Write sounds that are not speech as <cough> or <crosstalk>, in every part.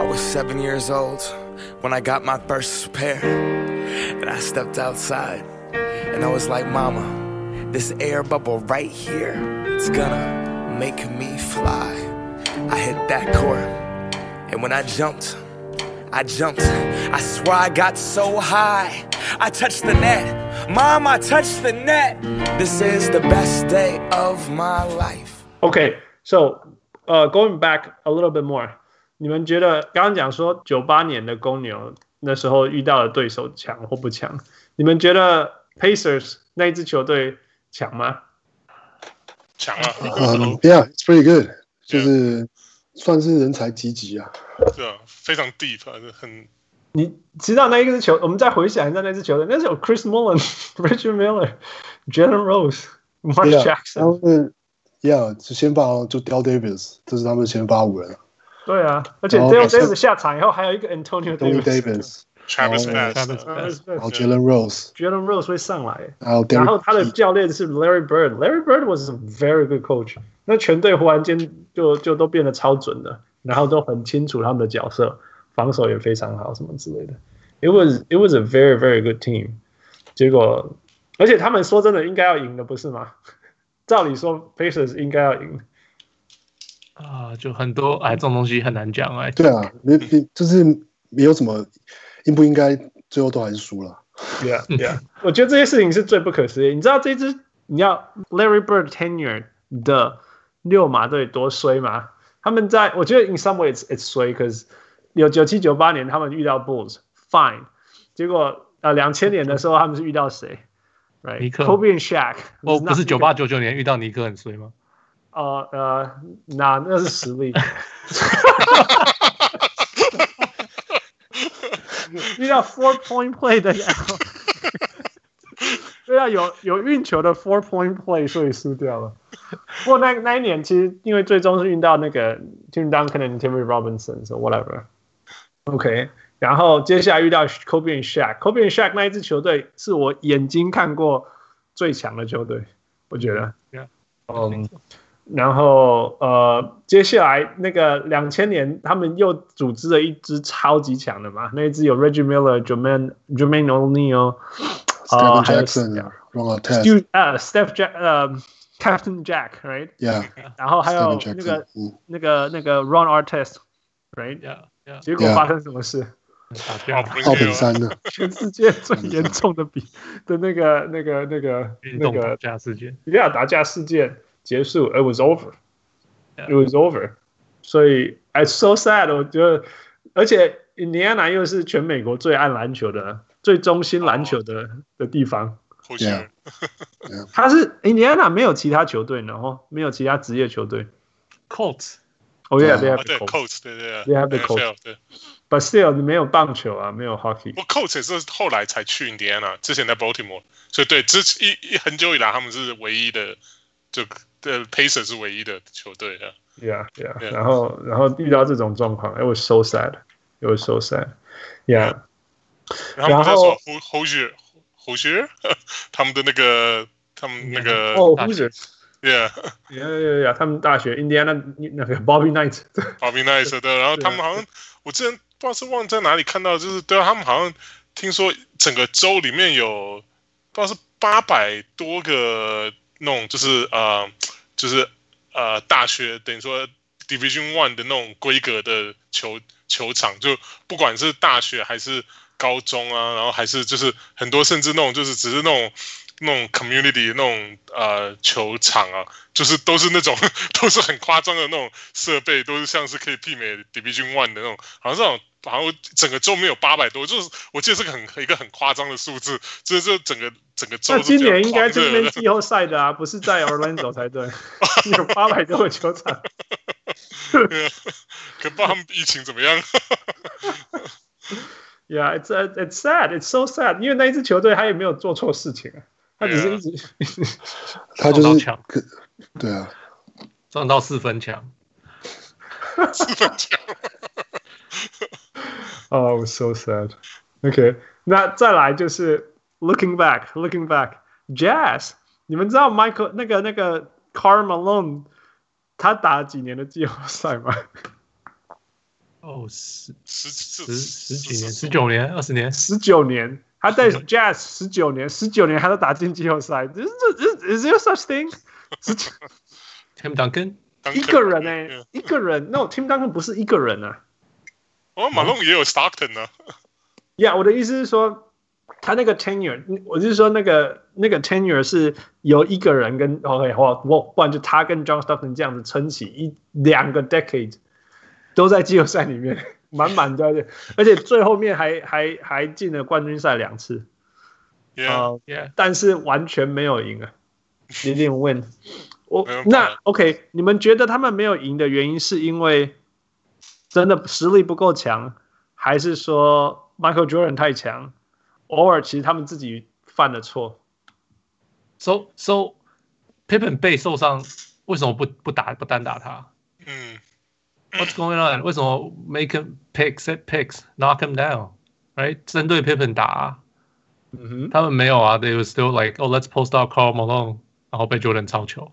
I was seven years old when I got my first pair. And I stepped outside and I was like, Mama, this air bubble right here, it's gonna make me fly. I hit that court, and when I jumped, I jumped. I swear I got so high. I touched the net. Mom, I touched the net. This is the best day of my life. Okay, so uh, going back a little bit more，你们觉得刚刚讲说九八年的公牛那时候遇到的对手强或不强？你们觉得 Pacers 那一支球队强吗？强啊！嗯，Yeah，it's pretty good，就是算是人才济济啊。对啊，非常 deep，很。你知道那一支球？我们再回想一下那支球队，那时候 Chris Mullin、<laughs> Richard Miller、Jalen Rose、Mark Jackson。Yeah，是先发就 Dell Davis，这是他们先发五人。对啊，而且 Dale Davis 下场以后，还有一个 Antonio Davis。Travis Pass，然后 Jalen Rose，Jalen Rose 会上来，然后他的教练是 Larry Bird，Larry Bird was a very good coach。那全队忽然间就就都变得超准了，然后都很清楚他们的角色，防守也非常好，什么之类的。It was it was a very very good team。结果，而且他们说真的应该要赢的，不是吗？照理说 Pacers 应该要赢。啊，就很多哎，这种东西很难讲哎。对啊，没没就是没有什么。应不应该最后都还是输了？Yeah, yeah。我觉得这些事情是最不可思议。你知道这支你要 Larry Bird tenure 的六马队多衰吗？他们在我觉得 in some ways it's 衰，cause 有九七九八年他们遇到 Bulls，fine。结果呃两千年的时候他们是遇到谁？Right，尼克，Kobe and Shaq。哦，不是九八九九年遇到尼克很衰吗？呃呃，那那是实力。遇到 four point play 的呀，对啊，有有运球的 four point play，所以输掉了。不过那那一年其实因为最终是运到那个 Tim Duncan、Timmy Robinson，so whatever。OK，然后接下来遇到 Kobe and Shaq，Kobe and Shaq 那一支球队是我眼睛看过最强的球队，我觉得。嗯、yeah. um,。然后呃，接下来那个两千年，他们又组织了一支超级强的嘛，那一支有 Reggie Miller、Jermaine Jermaine O'Neal、Stephen Jackson、Ron Artest、呃 Steph Jack 呃 Captain Jack，right？Yeah。然后还有那个那个那个 Ron Artest，right？Yeah。结果发生什么事？奥本山的全世界最严重的比的那个那个那个那个打架事件，yeah 打架事件。结束，It was over. It was over. 所以，it's so sad。我觉得，而且印第安纳又是全美国最爱篮球的、最中心篮球的的地方。Yeah. <laughs> 他是印第安纳没有其他球队，然后没有其他职业球队。Colts。哦，Yeah，they have Colts。对对，they have the Colts。But still，没有棒球啊，没有 hockey。我 Colts 也是后来才去印第安纳，之前在 Baltimore。所以对，之一一很久以来，他们是唯一的就。 对，Pacers 是唯一的球队啊。Yeah, yeah, yeah. 然后，然后遇到这种状况，It was so sad. It was so sad. Yeah. 然后，Hoosier, Hoosier，他们的那个，他们那个哦，Hoosier。Yeah, yeah, yeah, yeah. 他们大学，Indiana 那个 Bobby Knight。Bobby Knight 的，然后他们好像，我之前不知道是忘在哪里看到，就是对他们好像听说整个州里面有不知道是八百多个。那种就是呃，就是呃，大学等于说 Division One 的那种规格的球球场，就不管是大学还是高中啊，然后还是就是很多甚至那种就是只是那种那种 community 那种呃球场啊，就是都是那种 <laughs> 都是很夸张的那种设备，都是像是可以媲美 Division One 的那种，好像这种。好像整个州没有八百多，就是我记得是个很一个很夸张的数字，就是这整个整个州。那今年应该这边季后赛的啊，不是在 <laughs> Orlando 才对，有八百多个球场。<laughs> 可不知道他们疫情怎么样。<laughs> Yeah, it's it's sad, it's so sad，因为那一支球队他也没有做错事情啊，他只是一直他就是强，对啊，撞到四分墙，四分墙。<laughs> Oh, it was so sad. OK，那再来就是 Looking back，Looking back，Jazz，你们知道 Michael 那个那个 Karl Malone 他打了几年的季后赛吗？哦 哦，十十十十几年，十九年，二十年，十九年，他在 Jazz <laughs> 十九年，十九年他都打进季后赛，这这这 Is there such thing？十九，Tim Duncan 一个人哎、欸，一个人，No，Tim Duncan 不是一个人啊。 哦，马龙也有 Stockton 呢、啊。Yeah，我的意思是说。他那个 tenure，我就是说那个那个 tenure 是由一个人跟 OK 或我不然就他跟 John Stockton 这样子撑起一两个 decade 都在季后赛里面满满的，而且最后面还还还进了冠军赛两次。Yeah, yeah. 但是完全没有赢啊，They didn't win。<laughs> 我那 OK，你们觉得他们没有赢的原因是因为真的实力不够强，还是说 Michael Jordan 太强？偶尔其实他们自己犯的错。So so Pippen 被受伤，为什么不不打不单打他？嗯。What's going on？为什么 make him pick set picks，knock him down？Right？针对 Pippen 打。嗯哼。他们没有啊，They were still like，oh let's post out Carl Malone，然后被 Jordan 超球。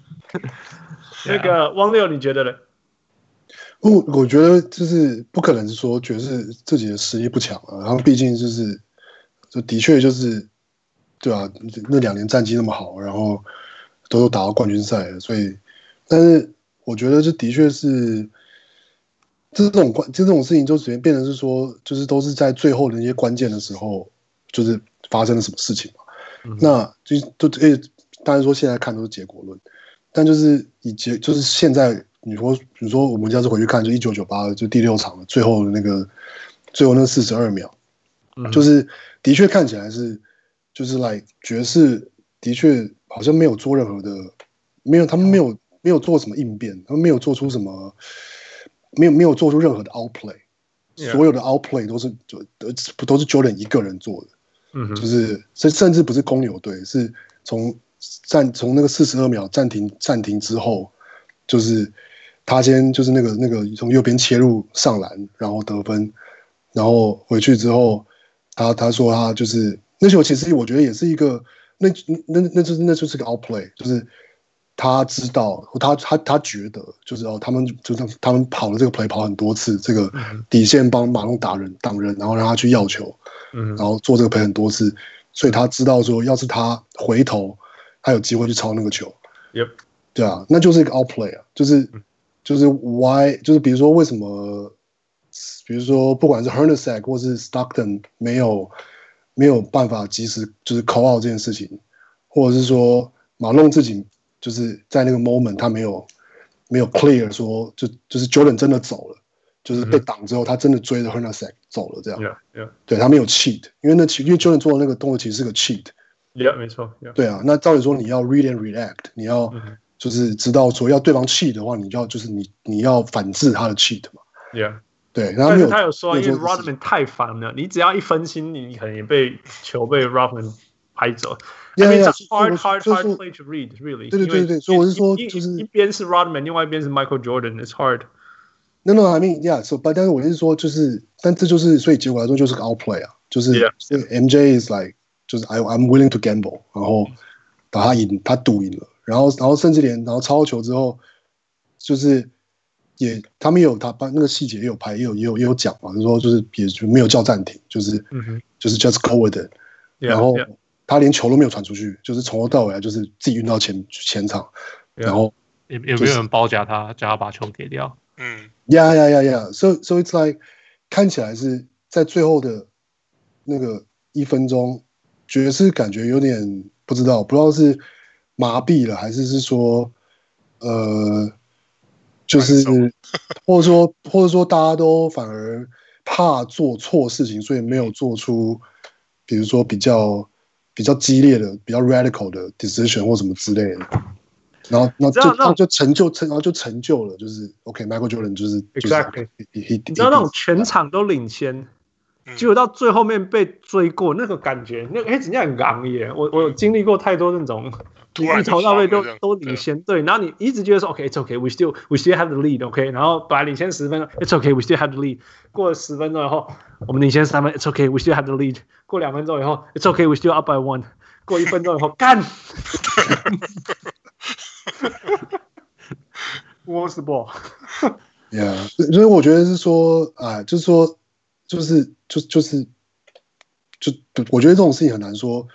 <laughs> 那个汪六，你觉得呢？我我觉得就是不可能说爵士自己的实力不强啊，然后毕竟就是就的确就是对啊，那两年战绩那么好，然后都有打到冠军赛了，所以但是我觉得这的确是这种关就这种事情就直接变成是说，就是都是在最后的那些关键的时候，就是发生了什么事情嘛。嗯、那就都诶，当然说现在看都是结果论，但就是以结就是现在。你说，比如说，我们下次回去看，就一九九八，就第六场最后的那个，最后那四十二秒，嗯、就是的确看起来是，就是来爵士的确好像没有做任何的，没有他们没有没有做什么应变，他们没有做出什么，没有没有做出任何的 outplay. 所有的 outplay 都是就都都是 Jordan 一个人做的，嗯，就是甚甚至不是公牛队，是从暂从那个四十二秒暂停暂停之后，就是。他先就是那个那个从右边切入上篮，然后得分，然后回去之后，他他说他就是那球，其实我觉得也是一个那那那就是那就是个 outplay，就是他知道他他他觉得就是哦，他们就是他们跑了这个 play 跑很多次，这个底线帮马龙打人挡人，然后让他去要球，嗯，然后做这个 play 很多次，所以他知道说，要是他回头，他有机会去抄那个球，Yep，对啊，那就是一个 outplay 啊，就是。就是 why，就是比如说为什么，比如说不管是 Hornacek 或是 Stockton 没有没有办法及时就是 call out 这件事情，或者是说马龙自己就是在那个 moment 他没有没有 clear 说就就是 Jordan 真的走了，就是被挡之后他真的追着 Hornacek 走了这样，yeah, yeah. 对他没有 cheat，因为那因为 Jordan 做的那个动作其实是个cheat，yeah 没错，yeah. 对啊，那照理说你要 read and react，你要。Mm -hmm. 就是知道说要对方 cheat 的话，你就要就是你你要反制他的 cheat 嘛。Yeah，对。然后没有但是他有说，因为 Rodman 太烦了，你只要一分心，你可能也被球被 Rodman 拍走。Yeah, I mean, it's a hard, hard, hard play to read, really. 对对对对，所以我是说，就是一边是 Rodman，另外一边是 Michael Jordan，it's hard. No, no, I mean, yeah. So, but 但是我是说，就是，但这就是，所以结果来说就是个 outplay 啊，就是 yeah. MJ is like， 就是 I I'm willing to gamble，然后把他赢，他赌赢了。然后，然后甚至连然后超球之后，就是也他们也有他把那个细节也有拍，也有也有也有讲嘛，就是说就是也就没有叫暂停，就是、嗯、就是 just go with it。然后他连球都没有传出去，就是从头到尾就是自己运到前前场，然后也也没有人包夹他，叫他把球给掉。嗯，yeah yeah yeah yeah，so so it's like 看起来是在最后的那个一分钟，爵士感觉有点不知道，不知道是。麻痹了，还是是说，呃，就是，或者说，或者说，大家都反而怕做错事情，所以没有做出，比如说比较比较激烈的、比较 radical 的 decision 或什么之类的。然后，然后就然后就成就成，然后就成就了，就是 OK，Michael Jordan 就是 Exactly，你知道那种全场都领先，结果到最后面被追过，那个感觉，那个哎，人家很昂耶！我我有经历过太多那种，从头到尾都都领先，对，然后你一直觉得说 OK，It's OK，We still We still have the lead，OK，然后本来领先十分钟，It's OK，We still have the lead，过了十分钟以后，我们领先三分，It's OK，We still have the lead，过两分钟以后，It's OK，We still up by one，过一分钟以后，干。What's the ball? Yeah，所以我觉得是说啊，就是说，就是就就是就我觉得这种事情很难说。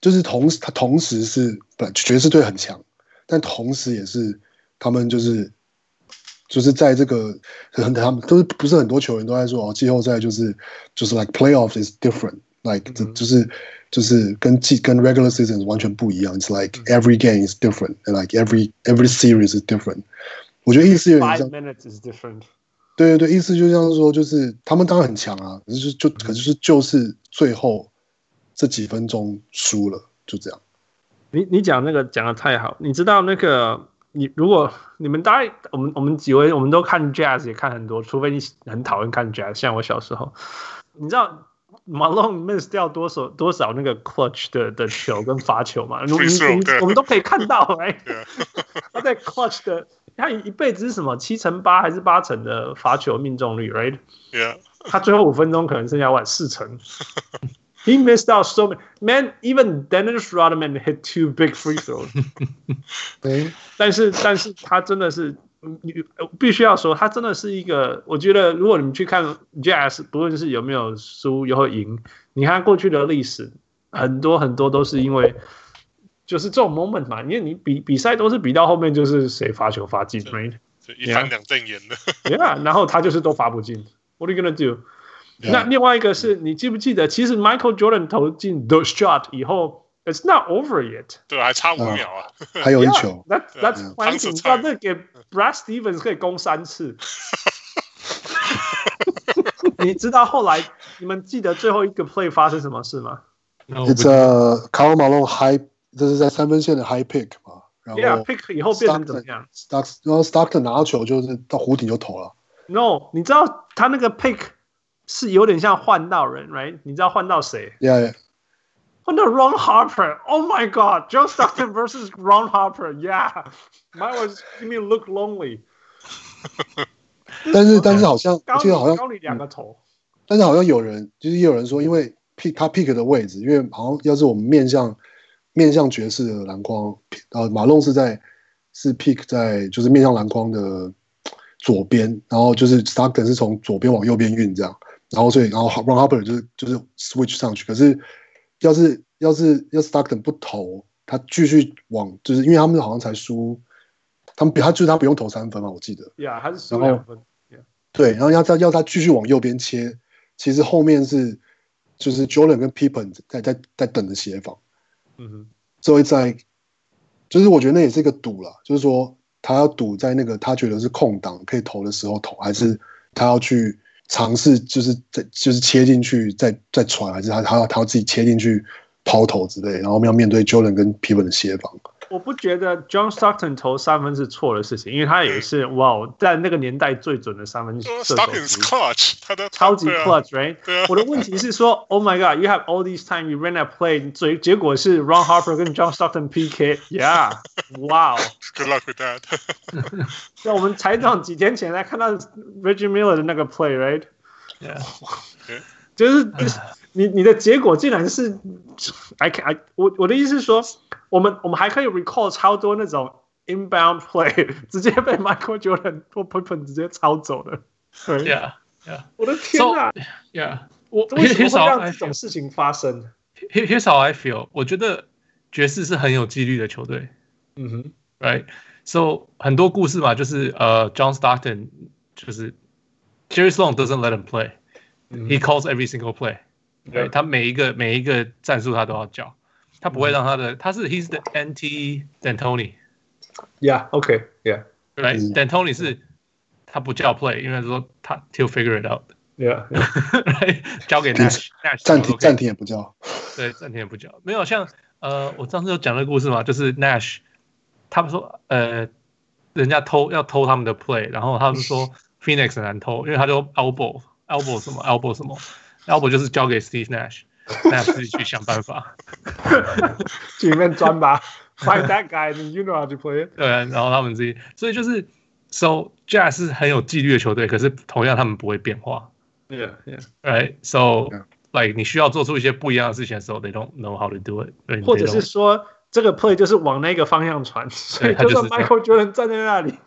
就是同时，他同时是本爵士队很强，但同时也是他们就是就是在这个很他们都是不是很多球员都在说哦，季后赛就是就是 like playoff is different，like、mm hmm. 就是。就是跟季跟 regular season 完全不一样，It's like every game is different，and like every every series is different。我觉得意思有点像 Five minutes is different。对对对，意思就像是说，就是他们当然很强啊，可是就可是就是最后这几分钟输了，就这样。你你讲那个讲的太好，你知道那个你如果你们大概我们我们几位我们都看 Jazz 也看很多，除非你很讨厌看 Jazz，像我小时候，你知道。Malone miss 掉多少多少那个 clutch 的的球跟罚球嘛？我们我们都可以看到，哎，他在 clutch 的，他一辈子是什么七成八还是八成的罚球命中率，right？Yeah，他最后五分钟可能剩下晚四成。He missed out so many. Man, even Dennis Rodman hit two big free throws. 对，但是但是他真的是。你必须要说，他真的是一个。我觉得，如果你们去看 Jazz，不论是有没有输，有没有赢，你看过去的历史，很多很多都是因为，就是这种 moment 嘛。因为你比比赛都是比到后面，就是谁罚球罚进，一翻两瞪眼的。，Yeah，，然后他就是都罚不进。What are you gonna do？那另外一个是你记不记得，其实 Michael Jordan 投进 the shot 以后。It's not over yet。对，还差五秒啊，<laughs> 还有一球。那那关键，你知道这给 Brad Stevens 可以攻三次。<laughs> 你知道后来你们记得最后一个 play 发生什么事吗？It's a Karl Malone high，这是在三分线的 high pick 嘛。然后 Yeah, pick 以后变成怎么样？Stock，然后 Stockton 拿到球就是到弧顶就投了。No，你知道他那个 pick 是有点像换到人，right？你知道换到谁？Yeah。Oh no, Ron Harper! Oh my God, John Stockton versus Ron Harper. Yeah, mine was give me look lonely. 但是但是好像我记得好像高你两个头。但是好像有人就是也有人说，因为 pick 他 pick 的位置，因为好像要是我们面向面向爵士的篮筐，呃，马龙是在是 pick 在就是面向篮筐的左边，然后就是 Stockton 是从左边往右边运这样，然后所以然后 Ron Harper 就是就是 switch 上去，可是。要是要是要是 Stockton 不投，他继续往，就是因为他们好像才输，他们比他就是他不用投三分嘛，我记得。呀，还是输两分。对，然后要他要他继续往右边切，其实后面是就是 Jordan 跟 Pippen 在在在等着协防。嗯哼。所以在，就是我觉得那也是一个赌了，就是说他要赌在那个他觉得是空档可以投的时候投，还是他要去。尝试就是在就是切进去再再传，还是他他要他要自己切进去抛投之类，然后我们要面对 Jordan 跟 p i p e n 的协防。我不觉得 John Stockton 投三分是错的事情，因为他也是哇，在那个年代最准的三分射手。Stockton clutch，他的超级 clutch，right？我的问题是说，Oh my God，you have all these time you ran that play，最结果是 Ron Harper 跟 John Stockton PK，Yeah，Wow，Good luck with that。那我们采访几天前才看到 Reggie Miller 的那个 play，right？Yeah，就是你你的结果竟然是，I can I 我我的意思是说。我们我们还可以 recall 超多那种 inbound play，直接被 Michael Jordan 或 Pippen 直接抄走的。对呀，Yeah，我的天哪！Yeah，我为什么会让这种事情发生？Here's how I feel。我觉得爵士是很有纪律的球队。嗯哼，Right，So 很多故事嘛，就是呃、uh,，John Stockton 就是 Jerry Sloan doesn't let him play，he calls every single play。对，他每一个每一个战术他都要教。他不会让他的，他是 he's the anti D'Antoni。Yeah，OK，Yeah，Right，D'Antoni 是，他不叫 play，因为说他 he'll figure it out。Yeah，交给 Nash，暂停暂停也不叫。对，暂停也不叫。没有像呃，我上次有讲那个故事嘛，就是 Nash，他们说呃，人家偷要偷他们的 play，然后他们说 Phoenix 很难偷，因为他就 elbow elbow 什么 elbow 什么 elbow 就是交给 Steve Nash，Nash 自己去想办法，去里面钻吧，find that guy，you know how to play it。对，然后他们自己，所以就是。So Jazz 是很有纪律的球队，可是同样他们不会变化。Yeah, yeah. Right. So, like 你需要做出一些不一样的事情的时候，they don't know how to do it。或者是说，这个 play 就是往那个方向传，所以就算 Michael Jordan 站在那里，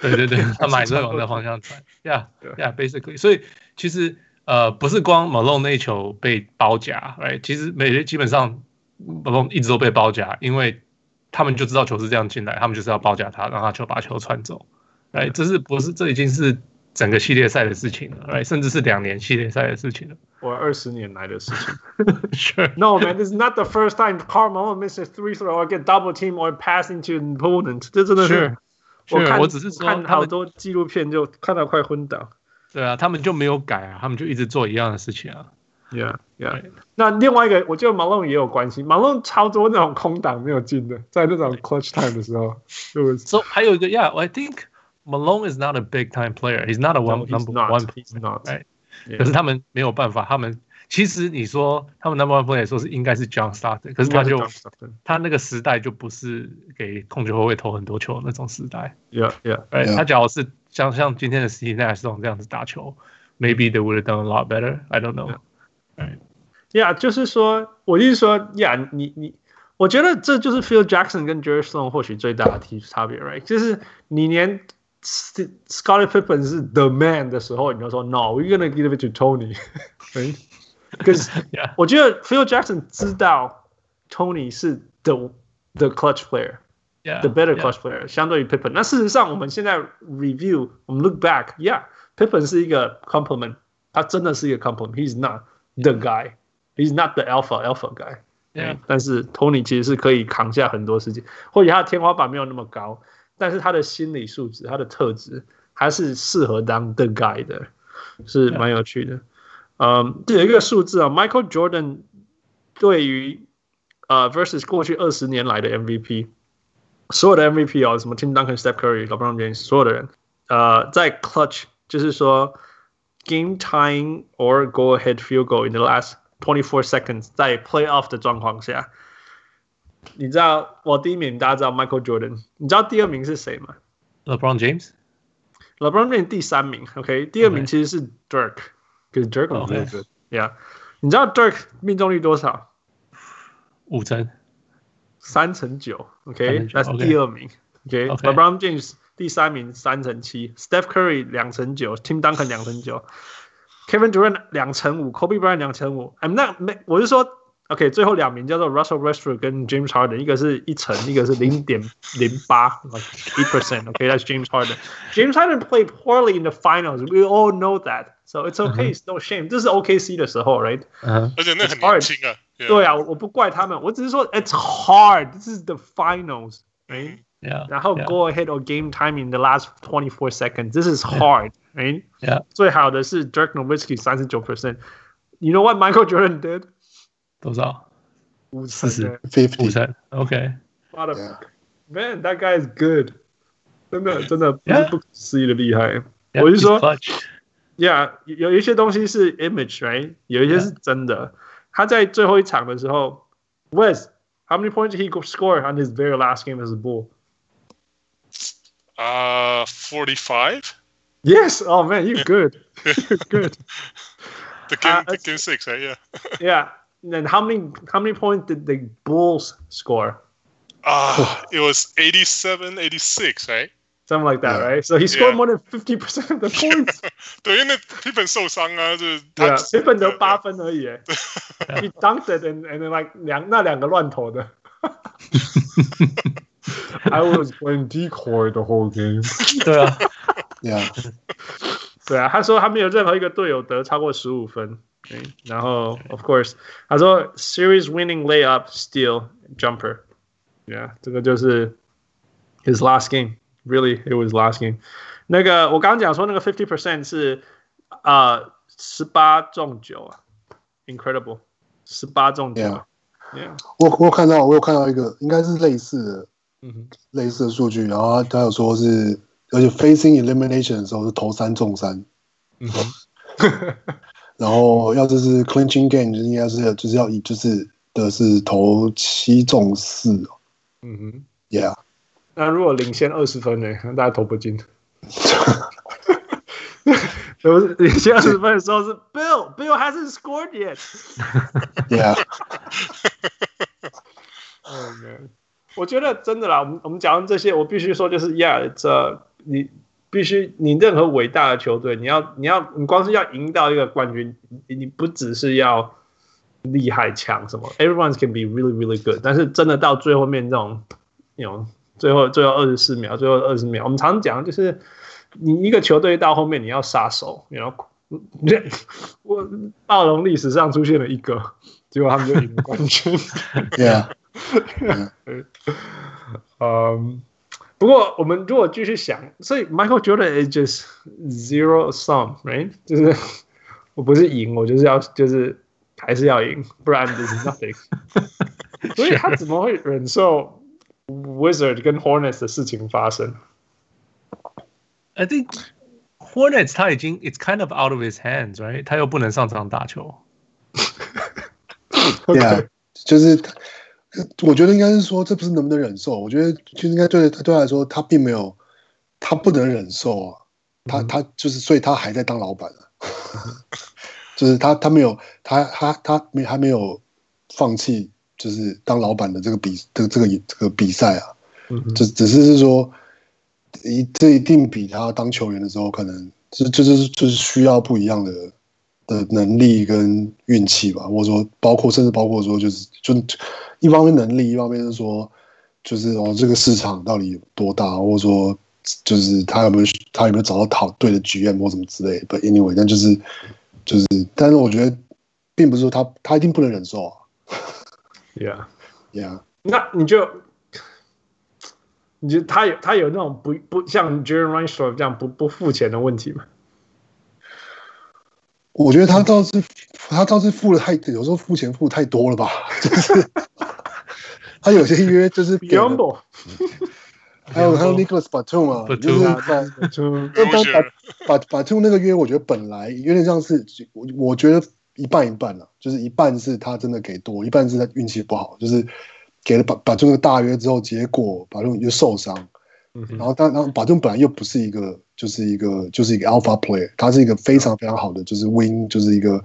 对对对，他们还是会往那个方向传。Yeah, yeah, basically。所以其实呃，不是光 Malone 那一球被包夹，Right？其实每基本上 Malone 一直都被包夹，因为他们就知道球是这样进来，他们就是要包夹他，让他球把球传走。哎，这是不是这已经是整个系列赛的事情了？哎，甚至是两年系列赛的事情了，我二十年来的事情。<laughs> Sure. No, man, this is not the first time Carl Malone misses three throw or get double team or pass into an opponent。这真的是，我看我只是说看好多纪录片就看到快昏倒。对啊，他们就没有改啊，他们就一直做一样的事情啊。Yeah, yeah. 那另外一个，我觉得 Malone 也有关系。Malone 超多那种空档没有进的，在那种 clutch time 的时候，？So 还有一个，Yeah, I think。Malone is not a big time player. He's not a one number one. He's not. 可是他们没有办法，他们其实你说他们 number one player 说是应该是 John Stockton，可是他就他那个时代就不是给控球后卫投很多球的那种时代。Yeah, yeah. Right. 他假如是像像今天的 Steve Nash 这种这样子打球，maybe they would have done a lot better. I don't know. Right. Yeah，就是说，我意思说，Yeah，你你，我觉得这就是 Phil Jackson 跟 Jerry Sloan 或许最大的提差别，Right？就是你连。Scottie Pippen 是 the man 的时候，你就说 No，we're gonna give it to Tony。可是<laughs> <laughs> 我觉得 Phil Jackson 知道 Tony 是 the the clutch player，the better clutch player，相对于 Pippen。那事实上，我们现在 review，我们 look back，yeah，Pippen 是一个 compliment，他真的是一个 compliment。He's not the guy，he's not the alpha alpha guy。但是 Tony 其实是可以扛下很多事情，或许他的天花板没有那么高。但是他的心理素质，他的特质还是适合当 the guy 的，是蛮有趣的。嗯，这有一个数字啊，Michael Jordan 对于呃 versus 过去二十年来的 MVP， 所有的 MVP 哦，什么 Tim Duncan、Steph Curry、LeBron James，所有的人，呃，在 clutch 就是说 game time or go ahead field goal in the last twenty four seconds，在 playoff 的状况下。你知道我第一名，大家知道 Michael Jordan。你知道第二名是谁吗？LeBron James。LeBron James 第三名，OK。第二名其实是 Dirk，可是 Dirk 很 good，Yeah。你知道 Dirk 命中率多少？五成， 三乘九，OK。那是第二名，OK。LeBron James 第三名，三乘七。Steph Curry 两乘九，Tim Duncan 两乘九，Kevin Durant 两乘五，Kobe Bryant 两乘五。I'm not，没，我是说。OK，最后两名叫做 Russell Westbrook 跟 James Harden，一个是一成，一个是零点零八，like eight percent。OK，that's James Harden。James Harden played poorly in the finals. We all know that, so it's okay, it's no shame。这是 OKC 的时候，right？而且那很年轻啊。对啊，我不怪他们，我只是说 it's hard. This is the finals, right? Yeah. 然后 go ahead or game time in the last twenty four seconds. This is hard, right? Yeah. 最好的是 Dirk Nowitzki 三十九 percent。You know what Michael Jordan did? 多少？五四十五成。OK。妈的，Man, that guy is good。真的真的不是不可思议的厉害。我是说 ，Yeah，有一些东西是 image，right？有一些是真的。他在最后一场的时候，Wes，how many points did he score on his very last game as a Bull？啊，forty-five。Yes. Oh man, you good. You're good. The game, the game six, right? Yeah. <laughs> Yeah. And how many how many points did the Bulls score? Ah, uh, it was 87, 86, right? Something like that, yeah. right? So he scored yeah. more than fifty percent of the <laughs> points. 对，因为 Pippen 受伤啊，就是对啊，Pippen 得八分而已。He dunked it and and then like 两那两个乱投的。I was <laughs> playing decoy the whole game. <laughs> 对啊，Yeah，对啊，他说他没有任何一个队友得超过十五分。Okay. 然后，of course，他说 series winning layup steal jumper，yeah，这个就是 his last game，really it was last game。那个我刚刚讲说那个 fifty percent 是啊十八中九啊，incredible，十八中九。Yeah. Yeah. 我我有看到我有看到一个应该是类似的 嗯类似的数据，然后他他有说是，而且 facing elimination 的时候是投三中三，嗯然后要这是 clinching game 就应该是就是要以就是的是投七中四嗯哼，Yeah。 那如果领先二十分呢？大家投不进。不是领先二十分的时候是 Bill，Bill hasn't scored yet。Yeah。我觉得真的啦，我们我们讲完这些，我必须说就是，Yeah，这你必须你任何伟大的球队，你要你要你光是要赢到一个冠军，你你不只是要厉害强什么，Everyone can be really really good，但是真的到最后面这种，那种最后最后二十四秒，最后二十秒，我们常讲就是你一个球队到后面你要杀手，然后我 <laughs> 暴龙历史上出现了一个，结果他们就赢冠军。Yeah。<laughs> 嗯，不过我们如果继续想，所以 Michael Jordan is just zero sum，right？就是我不是赢，我就是要就是还是要赢，不然 there's nothing。<laughs> 所以他怎么会忍受 Wizard 跟 Hornets 的事情发生？I think Hornets 他已经 it's kind of out of his hands，right？他又不能上场打球。对啊，就是。我觉得应该是说，这不是能不能忍受？我觉得就应该对他对他来说，他并没有，他不能忍受啊。他他就是，所以他还在当老板啊。<laughs> 就是他他没有他他他没还没有放弃，就是当老板的这个比这个这个这个比赛啊。就只是是说，一这一定比他当球员的时候，可能就就是就是需要不一样的的能力跟运气吧，或者说包括甚至包括说就是就。一方面能力，一方面是说，就是哦，这个市场到底有多大，或者说，就是他有没有他有没有找到讨对的局面或什么之类的。But anyway，但就是就是，但是我觉得，并不是说他他一定不能忍受啊。Yeah，Yeah。那你就，你觉得他有他有那种不不像 Jeremy Reinsdorf 这样不不付钱的问题吗？我觉得他倒是他倒是付了太，有时候付钱付太多了吧，<laughs> 就是。<laughs> 他有些约就是给，还有还有 Nicholas Batum 啊，就是在 Batum，但 Batum 那个约，我觉得本来有点像是我我觉得一半一半啊，就是一半是他真的给多，一半是他运气不好，就是给了 Batum 个大约之后，结果 Batum 又受伤，然后但然后 Batum 本来又不是一个就是一个就是一个 Alpha Player，他是一个非常非常好的就是 Wing，就是一个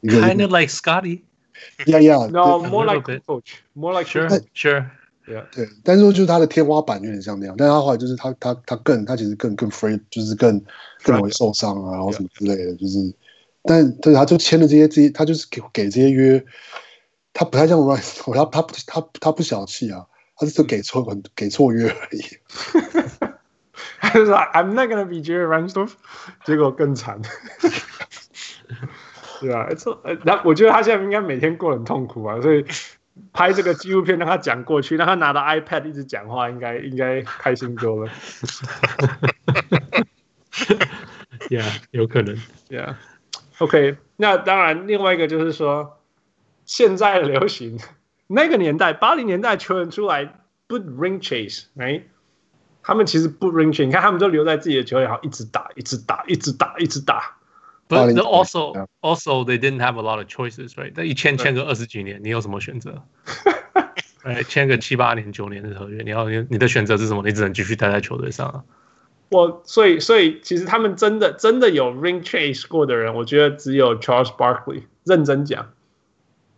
一个 Kind of like Scotty。Yeah, yeah. No, more like coach, more like sure, sure. Yeah. 对，但是说就是他的天花板有点像那样，但是他后来就是他他他更他其实更更 free，就是更更容易受伤啊，然后什么之类的，就是，但但是他就签了这些这些，他就是给给这些约，他不太像 Rice，他他他他他不小气啊，他是给错 <laughs> 给错约而已。他说 I'm not gonna be Jerry Reinsdorf，结果更惨。<laughs> 对啊，错，那我觉得他现在应该每天过很痛苦啊，所以拍这个纪录片让他讲过去，让他拿着 iPad 一直讲话，应该应该开心多了。<laughs> Yeah，有可能。Yeah，OK，okay，那当然，另外一个就是说，现在流行那个年代，八零年代球员出来不 ring chase，right？他们其实不 ring chase，你看他们都留在自己的球队，好一直打，一直打，一直打，一直打。But also, also they didn't have a lot of choices, right? 那一签签个二十几年，你有什么选择？<laughs> 哎，签个七八年、九年的合约，你要你你的选择是什么？你只能继续待在球队上啊。我所以所以其实他们真的真的有 ring chase 过的人，我觉得只有 Charles Barkley。认真讲。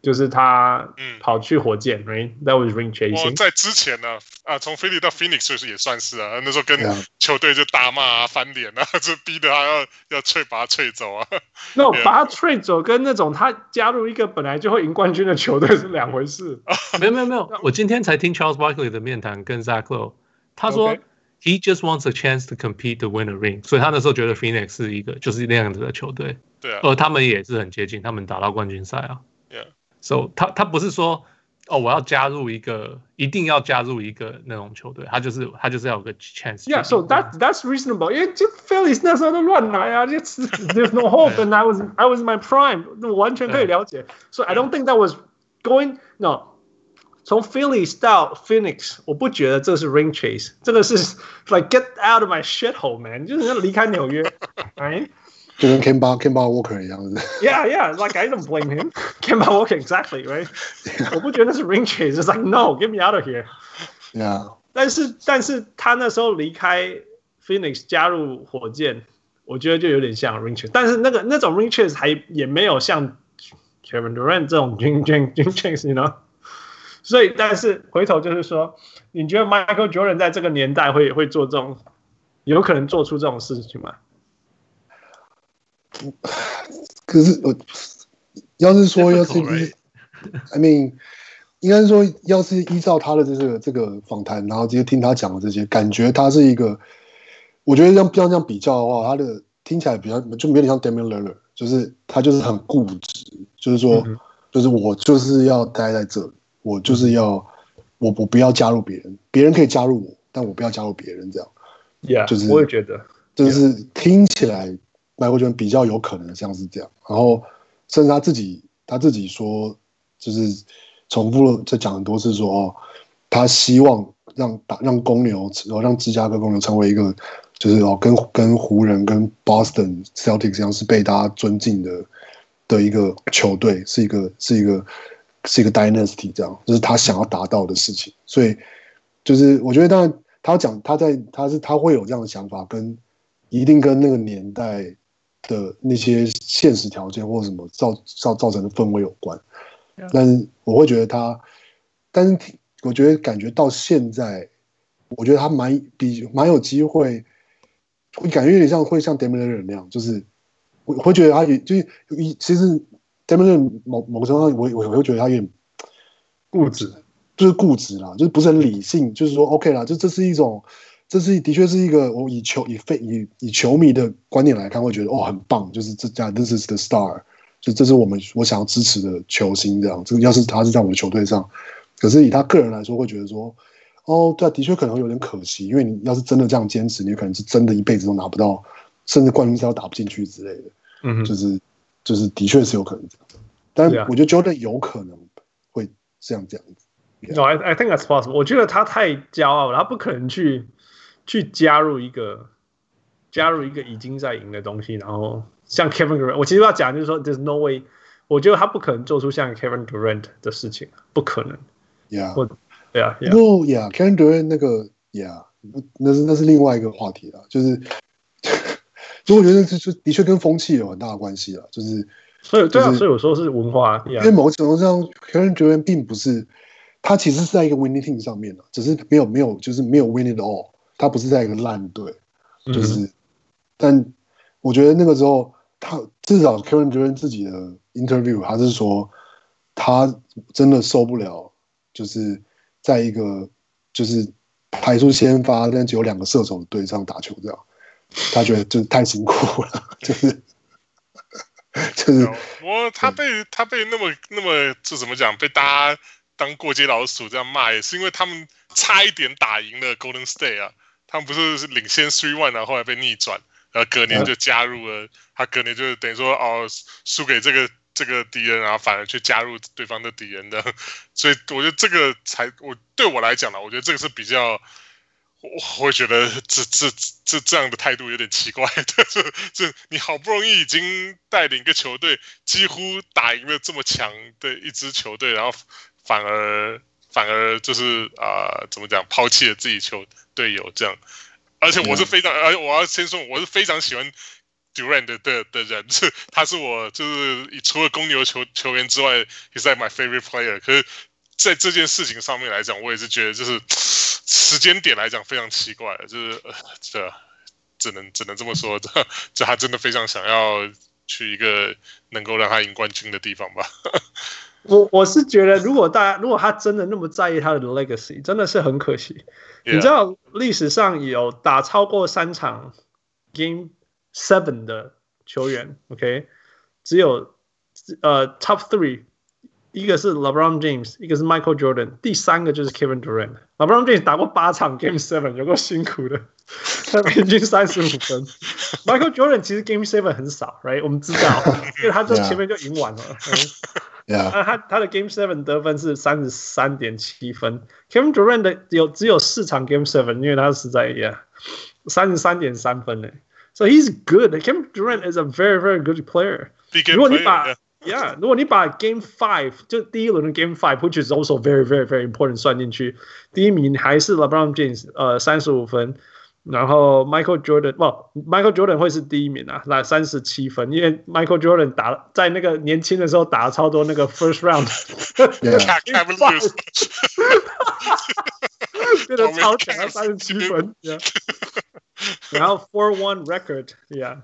就是他跑去火箭，嗯，right？That was ring chasing。我在之前呢，啊，从菲利到 Phoenix 确实也算是啊，那时候跟球队就大骂啊、翻脸啊，<laughs> 就逼得他要要吹把他吹走啊。那我把他吹走，跟那种他加入一个本来就会赢冠军的球队是两回事。<laughs> 没有没有没有，我今天才听 Charles Barkley 的面谈，跟 Zach Lowe，他说 He just wants a chance to compete to win a ring，所以他那时候觉得 Phoenix 是一个就是那样子的球队。对啊，而他们也是很接近，他们打到冠军赛啊。Yeah. So 他他不是说哦，我要加入一个，一定要加入一个那种球队，他就是他就是要有个 chance。Yeah, so that that's reasonable. 因为就 Phillies 那时候都乱来啊，就 there's <laughs> no hope, and I was I was my prime，我完全可以了解。So I don't think that was going no. 从 Philly 到 Phoenix，我不觉得这是 ring chase，这个是 like get out of my shithole man，就是要离开纽约，哎，就跟 <laughs> Kemba Kemba Walker 一样的。Yeah, yeah, like I don't blame him. Kemba Walker exactly, right? 我不觉得是 ring chase，就是 like no, get me out of here. Yeah. 但是但是他那时候离开 Phoenix 加入火箭，我觉得就有点像 ring chase，但是那个那种 ring chase 还也没有像 Kevin Durant 这种 ring ring ring chase，you know。 所以，但是回头就是说，你觉得 Michael Jordan 在这个年代会会做这种，有可能做出这种事情吗？可是我要是说，要是依，I mean，应该是说，要是依照他的这个这个访谈，然后直接听他讲的这些，感觉他是一个，我觉得像这样这样比较的话，他的听起来比较就有点像 Damian Lillard，就是他就是很固执，就是说，就是我就是要待在这里。我就是要，我我不要加入别人，别人可以加入我，但我不要加入别人，这样，Yeah，就是我也觉得，就是听起来，Michael Jordan 比较有可能像是这样，然后甚至他自己他自己说，就是重复了在讲很多次说，哦，他希望让打让公牛，然后让芝加哥公牛成为一个，就是哦跟跟湖人跟 Boston Celtics 一样是被大家尊敬的的一个球队，是一个是一个。是一个 dynasty，这样就是他想要达到的事情，所以就是我觉得，当然他讲他在他是他会有这样的想法，跟一定跟那个年代的那些现实条件或什么造造造成的氛围有关。但是我会觉得他，但是我觉得感觉到现在，我觉得他蛮比蛮有机会，会感觉有点像会像 Lillard 那样，就是我会觉得他也就是一其实。他们某某个程度上，我我我会觉得他有点固执，就是固执啦，就是不是很理性。就是说，OK 啦，就这是一种，这是的确是一个我以球以非以以球迷的观点来看，会觉得哦很棒，就是这家 This is the star，就这是我们我想要支持的球星这样。这个要是他是在我们球队上，可是以他个人来说，会觉得说，哦，对啊，的确可能会有点可惜，因为你要是真的这样坚持，你可能是真的一辈子都拿不到，甚至冠军赛都打不进去之类的。嗯，就是。就是的确是有可能这样，但我觉得 Jordan 有可能会像这样子。No, I I think that's possible。我觉得他太骄傲了，他不可能去去加入一个加入一个已经在赢的东西，然后像 Kevin Durant。我其实要讲就是说，There's no way。我觉得他不可能做出像 Kevin Durant 的事情，不可能。Yeah，对啊。No, yeah, Kevin Durant 那个，Yeah，那是那是另外一个话题了，就是。所以我觉得这就的确跟风气有很大的关系了，就是所以对啊，所以我说是文化，因为某种程度上 k a r e n Durant 并不是他其实是在一个 winning team 上面的，只是没有没有就是没有 winning at all，他不是在一个烂队，就是，嗯、但我觉得那个时候他至少 Kevin Durant 自己的 interview 他是说他真的受不了，就是在一个就是排出先发但只有两个射手的队上打球这样。他觉得就是太辛苦了，就是就是。<laughs> 我他被他被那么那么就怎么讲，被大家当过街老鼠这样骂，也是因为他们差一点打赢了 Golden State 啊。他们不是是领先 three one 啊，后来被逆转，然后隔年就加入了。他隔年就等于说哦，输给这个这个敌人，然后反而去加入对方的敌人的。<laughs> 所以我觉得这个才我对我来讲呢，我觉得这个是比较。我会觉得这这这这样的态度有点奇怪，这这你好不容易已经带领一个球队几乎打赢了这么强的一支球队，然后反而反而就是啊、怎么讲抛弃了自己球队友这样，而且我是非常而且我要先说我是非常喜欢 Durant 的的的人，是 <laughs> 他是我就是除了公牛球球员之外，he's like my favorite player。可是在这件事情上面来讲，我也是觉得就是。时间点来讲非常奇怪，就是这只能只能这么说，这这 <laughs> 他真的非常想要去一个能够让他赢冠军的地方吧。<laughs> 我我是觉得，如果大家如果他真的那么在意他的 legacy，真的是很可惜。Yeah. 你知道历史上有打超过三场 Game Seven 的球员，OK，只有呃 Top Three。一个是 LeBron James，一个是 Michael Jordan，第三个就是 Kevin Durant。LeBron James 打过八场 Game Seven，有够辛苦的，他平均三十五分。Michael Jordan 其实 Game Seven 很少，right？我们知道，因为他在前面就赢完了。Yeah，那他他的 Game Seven 得分是三十三点七分，Kevin Durant 的有只有四场 Game Seven，因为他实在 Yeah 三十三点三分呢。So he's good. Kevin Durant is a very very good player. 如果你把 Yeah，如果你把 Game Five 就第一轮的 Game Five，which is also very very very important 算进去，第一名还是 LeBron James，呃，三十五分。然后 Michael Jordan，不，Michael Jordan 会是第一名啊，来三十七分，因为 Michael Jordan 打在那个年轻的时候打了超多那个 First Round，变得超强，三十七分，yeah. 然后 Four One Record，yeah，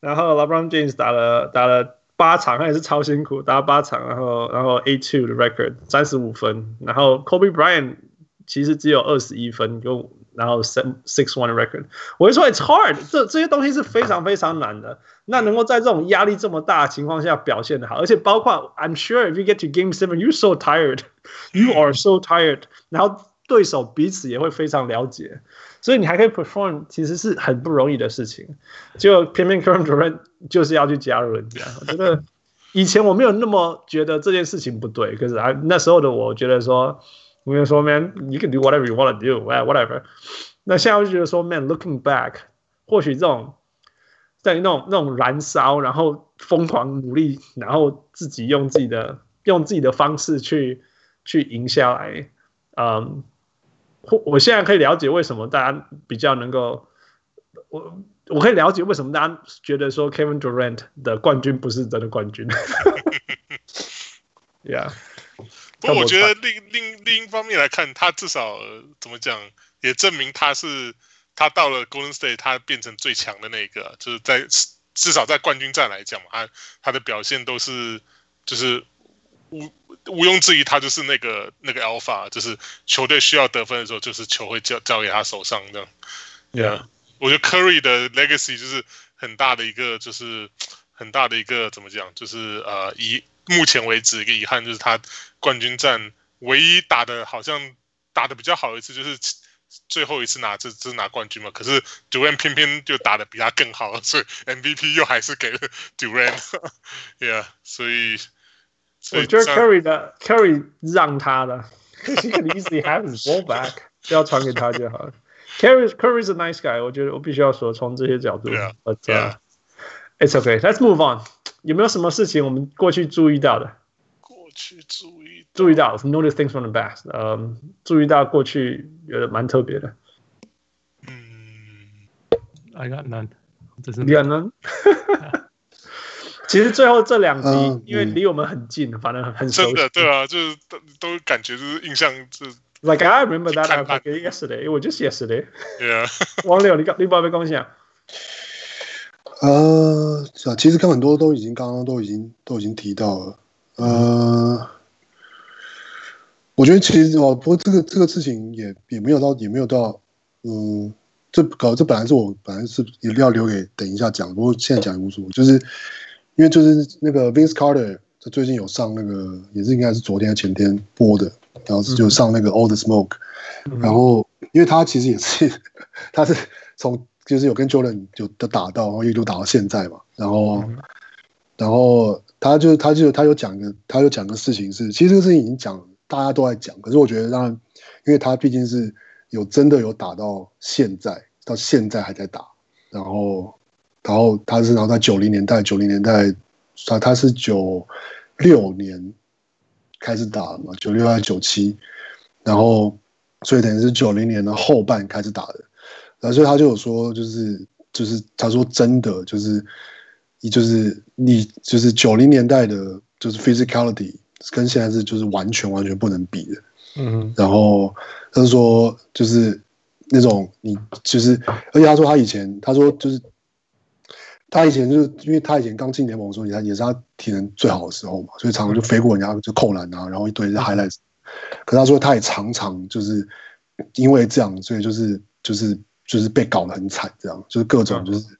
然后 LeBron James 打了打了 八场，他也是超辛苦，打八场，然后然后 A two 的 Record 三十五分，然后 Kobe Bryant 其实只有二十一分，就。然后 six one record，我就说 it's hard，这这些东西是非常非常难的。那能够在这种压力这么大的情况下表现得好，而且包括 I'm sure if you get to game seven, you're so tired, you are so tired。然后对手彼此也会非常了解，所以你还可以 perform，其实是很不容易的事情。就偏偏 Kevin Durant 就是要去加入人家，我觉得以前我没有那么觉得这件事情不对，可是啊那时候的我觉得说。我跟你说，man，you can do whatever you want to do，whatever。那现在就觉得说，man，looking back，或许这种在那种那种燃烧，然后疯狂努力，然后自己用自己的用自己的方式去去赢下来，嗯，或我现在可以了解为什么大家比较能够，我我可以了解为什么大家觉得说 Kevin Durant 的冠军不是真的冠军，<laughs> Yeah。不过我觉得另另另一方面来看，他至少怎么讲，也证明他是他到了 Golden State，他变成最强的那个，就是在至少在冠军战来讲嘛，他他的表现都是就是毋毋庸置疑，他就是那个那个 Alpha，就是球队需要得分的时候，就是球会交交给他手上这样。Yeah，我觉得 Curry 的 Legacy 就是很大的一个，就是很大的一个怎么讲，就是呃以。目前为止，一个遗憾就是他冠军战唯一打的好像打的比较好的一次，就是最后一次拿这这拿冠军嘛。可是 Durant 偏偏就打的比他更好，所以 MVP 又还是给了 Durant，Yeah，<laughs> 所以我觉得 Curry 的 Curry 让他的，He can easily have his ball back，不要传给他就好了。Curry Curry is a nice guy，我觉得我必须要说，从这些角度，But it's okay，let's move on。有没有什么事情我们过去注意到的？过去注意注意到，notice things from the past。嗯，注意到过去觉得蛮特别的。嗯，I got none。这是 got none。其实最后这两集，因为离我们很近，反正很熟悉。真的，对啊，就是都都感觉就是印象是。Like I remember that yesterday. It was just yesterday. Yeah。<laughs> 王六，你你报没贡献？呃，是啊，其实跟很多都已经刚刚都已经都已经提到了。呃，我觉得其实哦，不过这个这个事情也也没有到也没有到，嗯，这搞这本来是我本来是也要留给等一下讲，不过现在讲也无所谓，就是因为就是那个 Vince Carter 他最近有上那个也是应该是昨天前天播的，然后就上那个 All the Smoke，嗯，然后因为他其实也是 <laughs> 他是从。就是有跟 Jordan 就的打到，然后一路打到现在嘛，然后，嗯、然后他就他就他有讲一个，他有讲个事情是，其实这个事情已经讲，大家都在讲，可是我觉得让，因为他毕竟是有真的有打到现在，到现在还在打，然后，然后他是然后在九零年代，九零年代，他他是九六年开始打的嘛，九六还是九七，然后，所以等于是九零年的后半开始打的。然后所以他就有说，就是就是他说真的就是，你就是你就是九零年代的，就是 physicality 跟现在是就是完全完全不能比的。嗯，然后他就说就是那种你就是，而且他说他以前他说就是他以前就是因为他以前刚进联盟的时候，也也是他体能最好的时候嘛，所以常常就飞过人家就扣篮啊，然后一堆是 highlights。可他说他也常常就是因为这样，所以就是就是。就是被搞得很惨，这样就是各种就是、嗯、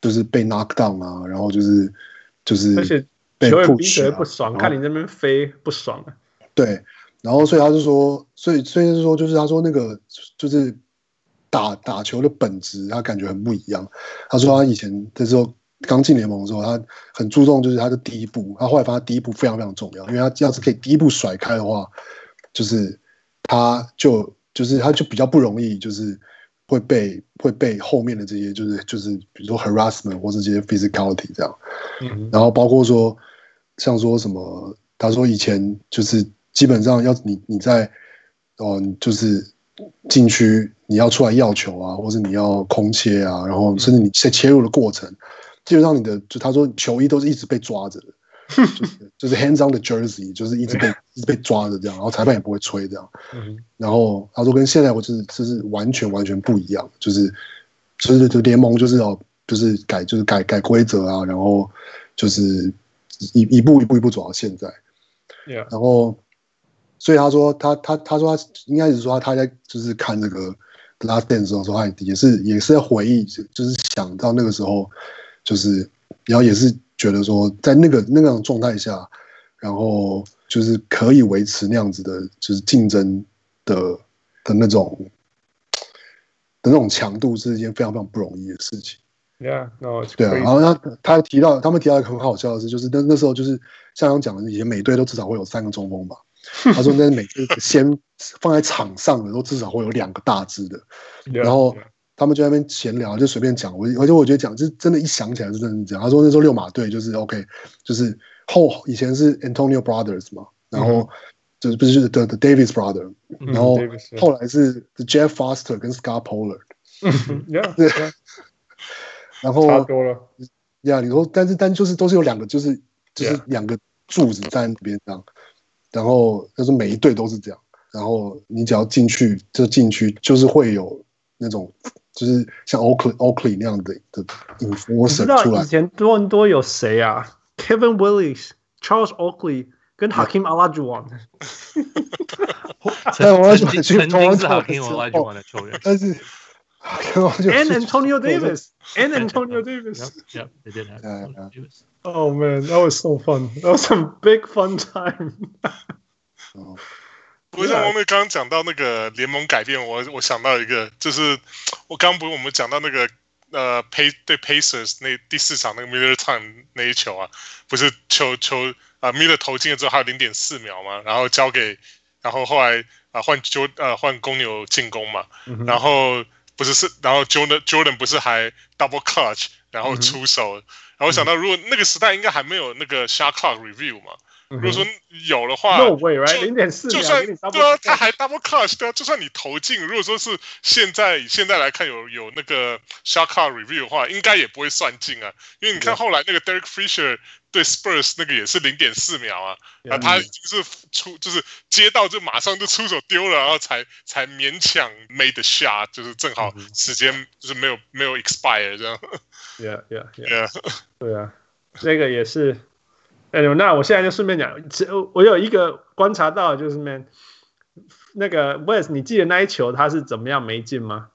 就是被 knock down 啊，然后就是就是而且球员逼得不爽，看你那边飞不爽啊。对，然后所以他就说，所以所以是说，就是他说那个就是打打球的本质，他感觉很不一样。他说他以前的时候刚进联盟的时候，他很注重就是他的第一步。他后来发现第一步非常非常重要，因为他要是可以第一步甩开的话，就是他就就是他就比较不容易就是会被会被后面的这些就是就是比如说 harassment 或者这些 physicality 这样。嗯。然后包括说像说什么，他说以前就是基本上要你你在嗯就是禁区你要出来要球啊，或者你要空切啊，然后甚至你在切入的过程。基本上你的就他说球衣都是一直被抓着的，<laughs> 就是就是 hands on the jersey，就是一直被 <laughs> 一直被抓着这样，然后裁判也不会吹这样。然后他说跟现在我就是就是完全完全不一样，就是就是就联盟就是要就是改就是改改规则啊，然后就是一一步一步一步走到现在。然后所以他说他他他说他应该是说他在就是看那个 Last Dance 的时候，他也是也是在回忆，就是想到那个时候。就是，然后也是觉得说，在那个那个状态下，然后就是可以维持那样子的，就是竞争的的那种的那种强度，是一件非常非常不容易的事情。Yeah, no, 对啊。然后他他提到，他们提到一个很好笑的事，就是那那时候就是像刚讲的，以前每队都至少会有三个中锋吧。他说，那每个先放在场上的都至少会有两个大只的然后。他们就在那边闲聊，就随便讲。我而且我觉得讲，就真的，一想起来是真的是这样。他说那时候六马队就是 OK，就是后以前是 Antonio Brothers 嘛，然后就是不是就是 The The Davis Brother，然后后来是 The Jeff Foster 跟 Scott Pollard。<laughs> <laughs> 对，<laughs> 然后差多了。呀，你说，但是但就是都是有两个，就是就是两个柱子站在那边这样，然后就是每一队都是这样，然后你只要进去就进去，就是会有那种。就是像 Oakley Oakley 那样的的 enforcer 出来。以前多伦多有谁啊？Kevin Willis、Charles Oakley 跟 Hakeem Olajuwon。曾曾经曾经是 Hakeem Olajuwon 的球员，但是 And Antonio Davis and Antonio Davis。Yeah, they did have Oh man, that was so fun. That was some big fun time. <laughs> 不是像王妹刚刚讲到那个联盟改变，我我想到一个，就是我刚刚不是我们讲到那个呃，Pace 对 Pacers 那第四场那个 Miller Time 那一球啊，不是球球啊 Miller 投进了之后还有零点四秒嘛，然后交给，然后后来啊换 Jo 呃换公牛进攻嘛，嗯、然后不是是然后 Jordan Jordan 不是还 Double Clutch 然后出手，嗯、然后想到如果那个时代应该还没有那个 Shot Clock Review 嘛。如果说有的话，No？零点四秒，就算对啊，他还 double clutch，对啊，就算你投进，如果说是现在现在来看有有那个 shot clock review 的话，应该也不会算进啊，因为你看后来那个 Derek Fisher 对 Spurs 那个也是零点四秒啊，那，他就是出就是接到就马上就出手丢了，然后才才勉强 made the shot，就是正好时间就是没有没有 expire 这样。Yeah，yeah，yeah，对啊，这个也是。哎，那我现在就顺便讲，我有一个观察到，就是 man，那个 West，你记得那一球他是怎么样没进吗？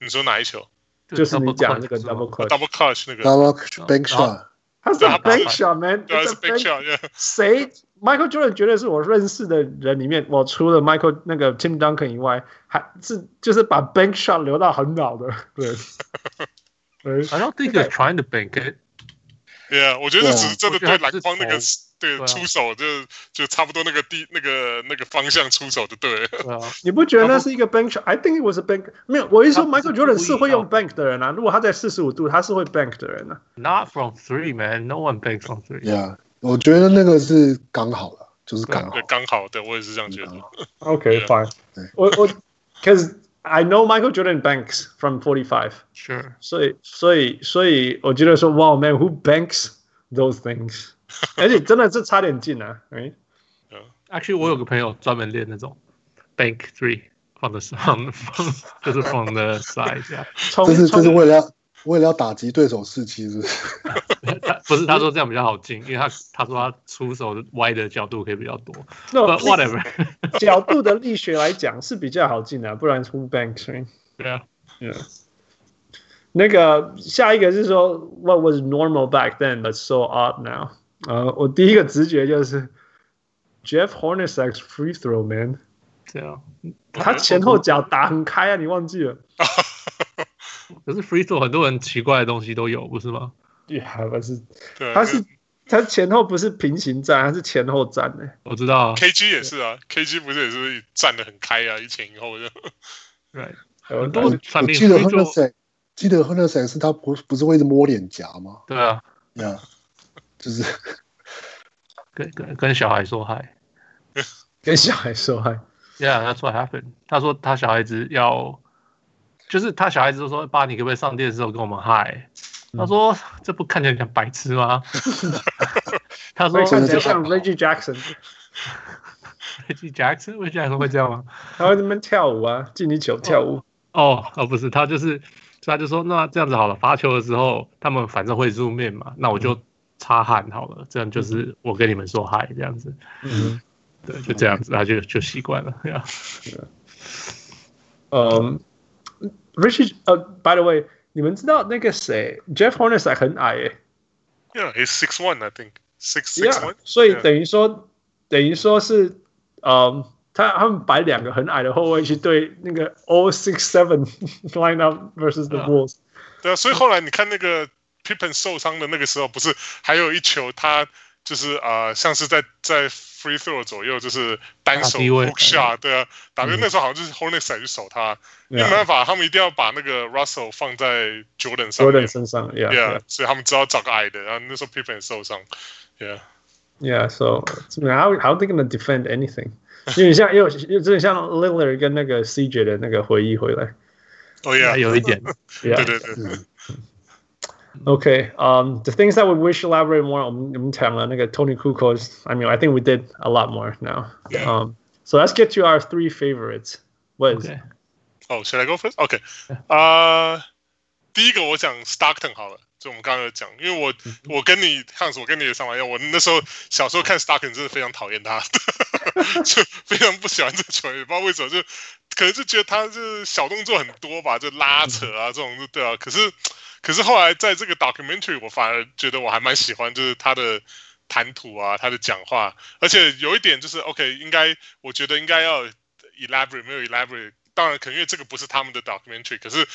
你说哪一球？就是你讲那个 double clutch，double clutch 那个 double bank shot，他是 bank shot，man，对，是 bank shot。谁？Michael Jordan 绝对是我认识的人里面，我除了 Michael 那个 Tim Duncan 以外，还是就是把 bank shot 留到很老的。对。I don't think they're trying to bank it. 对啊，我觉得只是真的对篮筐那个对出手就就差不多那个地那个那个方向出手就对了。<laughs> 你不觉得那是一个 bank shot？I think it was a bank。没有，我一说 Michael Jordan 是会用 bank 的人啊。如果他在四十五度，他是会 bank 的人啊。Not from three, man. No one banks from three. Yeah，我觉得那个是刚好了，就是刚好。对，刚好。对，我也是这样觉得。OK, <laughs> fine。我我，cause I know Michael Jordan banks from forty five. Sure. 所以所以所以我觉得说，Wow man, who banks those things？而且真的是差点进啊！哎，Actually，我有个朋友专门练那种 <laughs> bank three <laughs> <laughs> from the from 就是 from the side，这是这是为了要 为了要打击对手士气，是不是？<laughs> 他不是，他说这样比较好进，因为他他说他出手歪的角度可以比较多。那 whatever，<laughs> 角度的力学来讲是比较好进的，不然出 bank three。对啊，嗯。那个下一个是说，What was normal back then but so odd now？呃，我第一个直觉就是 Jeff Hornacek's free throw man，这样，他前后脚打很开啊，你忘记了？<laughs> 可是 free throw 很多人奇怪的东西都有，不是吗？，Yeah，不是，对，他是他前后不是平行站，他是前后站呢。我知道，KG 也是啊，KG 不是也是站的很开啊，一前一后的。对，很多我记得 Hornacek，记得 Hornacek 是他不不是会一直摸脸颊吗？对啊，呀、yeah,，就是 <laughs> 跟跟跟小孩说嗨，跟小孩说嗨，<laughs> Yeah，that's what happened。他说他小孩子要。就是他小孩子都说：“爸，你可不可以上电视，跟我们嗨？”他说：“这不看起来像白痴吗？” <laughs> 他说：“看起来像 Reggie Jackson。”Reggie Jackson，Reggie Jackson 会这样吗？他会这边跳舞啊，进你球跳舞。哦哦，不是，他就是，他就说：“那这样子好了，罚球的时候他们反正会入面嘛，那我就擦汗好了，这样就是我跟你们说嗨，这样子。”嗯，对，就这样子，他就就习惯了。嗯。Richie，呃、uh,，by the way，你们知道那个谁，Jeff Hornacek 很矮诶。Yeah，he's six one, I think six six one. Yeah, 所以等于说，yeah. 等于说是，嗯，他他们摆两个很矮的后卫去对那个 all six seven <laughs> line up versus the Bulls。对啊，所以后来你看那个 Pippen 受伤的那个时候，不是还有一球他 就是啊、呃，像是在在。free throw 左右就是单手 hook shot，对啊，打的那时候好像就是 Hornacek 去守他，没办法，他们一定要把那个 Russell 放在 Jordan 上，Jordan 身上，Yeah，所以他们只好找个矮的，然后那时候 Pippen 受伤，Yeah，Yeah，So how how they gonna defend anything？有点像，有有点像 Lillard 跟那个 CJ 的那个回忆回来，哦，Yeah，有一点，对对对。Okay, um, the things that we wish to elaborate more on, 我们讲了那个 Toni Kukoc. I mean, I think we did a lot more now. Yeah. Um, so let's get to our three favorites. What is? Okay. Oh, should I go first? Okay. 啊，uh, 第一个我讲 Stockton 好了，就我们刚刚有讲，因为我我跟你上次我跟你也上完，我那时候小时候看 Stockton 真的非常讨厌他，就非常不喜欢这个球员，也不知道为什么，就可能就觉得他就是小动作很多吧，就拉扯啊这种，就对啊，可是。 <laughs> 可是后来在这个 documentary，我反而觉得我还蛮喜欢，就是他的谈吐啊，他的讲话，而且有一点就是 OK，应该我觉得应该要 elaborate，没有 elaborate，当然可能因为这个不是他们的 documentary，可是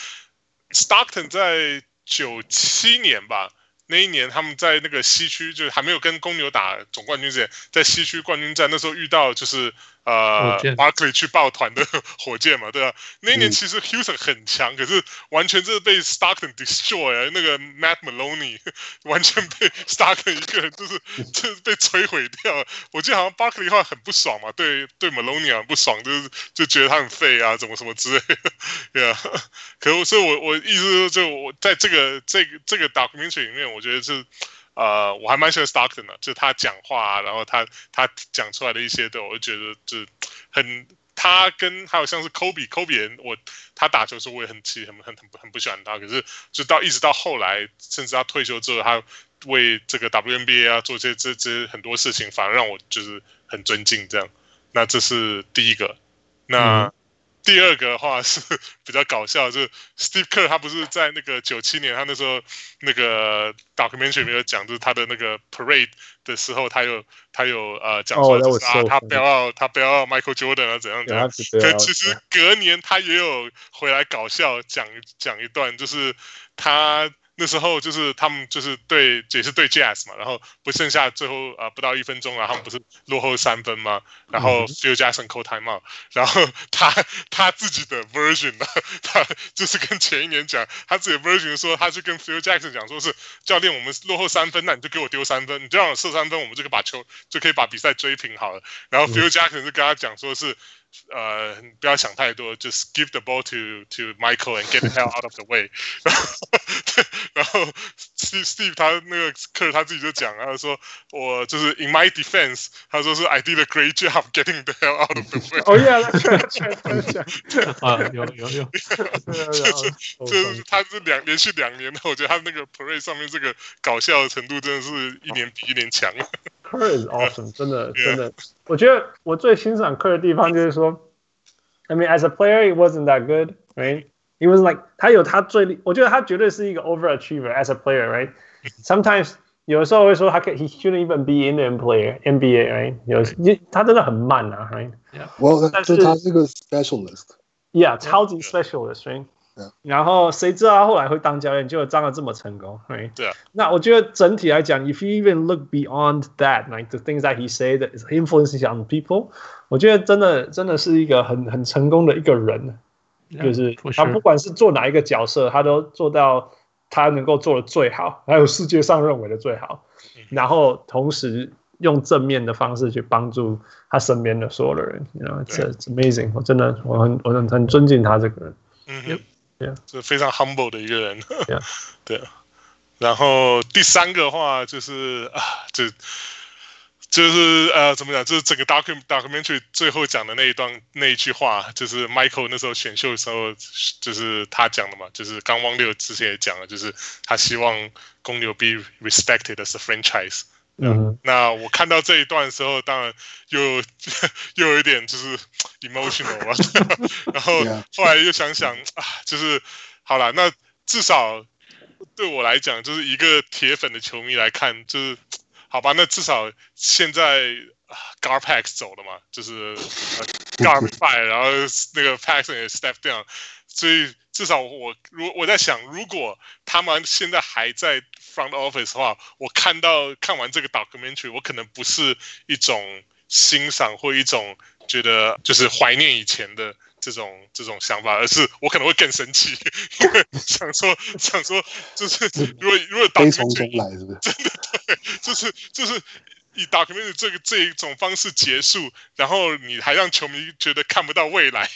Stockton 在九七年吧。那一年他们在那个西区，就是还没有跟公牛打总冠军之前，在西区冠军战那时候遇到就是呃，Barkley 去抱团的火箭嘛，对吧、啊？那一年其实 Houston 很强，可是完全就是被 Stockton destroy，那个 Matt Maloney <laughs> 完全被 Stockton 一个人就是 <laughs> 就是被摧毁掉。我记得好像 Barkley 话很不爽嘛，对对 Maloney 很不爽，就是就觉得他很废啊，怎么什么之类的，<laughs> 对啊。可是所以我我意思是就我在这个这个这个 documentary 里面。我觉得是，呃，我还蛮喜欢 Stockton 的，就是他讲话，然后他他讲出来的一些的，我就觉得就很，他跟还有像是 Kobe，Kobe，我他打球的时候我也很气，很很很很不喜欢他，可是就到一直到后来，甚至他退休之后，他为这个 WNBA 啊做这这这很多事情，反而让我就是很尊敬这样。那这是第一个，那。第二个的话是 <laughs> 比较搞笑，就是 Steve Kerr 他不是在那个九七年，他那时候那个 documentary 没有讲，就是他的那个 parade 的时候，他有他有呃讲说就是啊，他不要他不要 Michael Jordan 啊怎样怎样。可其实隔年他也有回来搞笑讲讲一段，就是他。那时候就是他们就是对也是对 Jazz 嘛，然后不剩下最后啊、呃、不到一分钟啊，他们不是落后三分吗？然后 Phil Jackson call timeout，然后他他自己的 version 呢，他就是跟前一年讲，他自己的 version 说，他就跟 Phil Jackson 讲说是教练，我们落后三分，那你就给我丢三分，你就让我射三分，我们就可以把球就可以把比赛追平好了。然后 Phil Jackson 就跟他讲说是。呃，不要想太多，，just give the ball to to Michael and get the hell out of the way 然后。然后 Steve Steve 他那个克他自己就讲，他说我就是 in my defense，他说是 I did a great job getting the hell out of the way。哦耶，确实啊，有有有，就是就是他是两连续两年，我觉得他那个 parade 上面这个搞笑的程度真的是一年比一年强。Kerr is awesome，真的真的，我觉得我最欣赏 Kerr 的地方就是说，I mean as a player he wasn't that good, right? He was like 他有他最，我觉得他绝对是一个 overachiever as a player, right? Sometimes 有的时候会说他可以，he shouldn't even be in the NBA, NBA, right? 有他真的很慢啊，right? Well，但是他是个 specialist. Yeah，超级 specialist, right? 然后谁知道他后来会当教练，结果当的这么成功，对。对啊。那我觉得整体来讲，if you even look beyond that，like the things that he said is influencing on people，我觉得真的真的是一个很很成功的一个人，yeah, 就是他不管是做哪一个角色，他都做到他能够做的最好，还有世界上认为的最好，然后同时。用正面的方式去帮助他身边的所有的人，you know, it's, it's amazing。我真的我很我很很尊敬他这个人，是非常 humble 的一个人. <laughs> 对。然后第三个话就是啊，就就是呃，怎么讲？就是整个 document documentary 最后讲的那一段那一句话，就是 Michael 那时候选秀的时候，就是他讲的嘛，就是刚汪六之前也讲了，就是他希望公牛 be respected as a franchise。嗯，那我看到这一段的时候，当然又 <laughs> 又有一点就是 emotional 吧，<laughs> 然后后来又想想啊，就是好了，那至少对我来讲，就是一个铁粉的球迷来看，就是好吧，那至少现在 Garpax 走了嘛，就是 Garpax <laughs> 然后那个 Paxson 也 step down，所以至少我如我在想，如果他们现在还在。Front office 的话，我看到看完这个 documentary，我可能不是一种欣赏或一种觉得就是怀念以前的这种这种想法，而是我可能会更生气，<laughs> 因为想说想说就是如果如果 documentary 来是不是？真的对，就是就是。以 documentary 这个这一种方式结束，然后你还让球迷觉得看不到未来，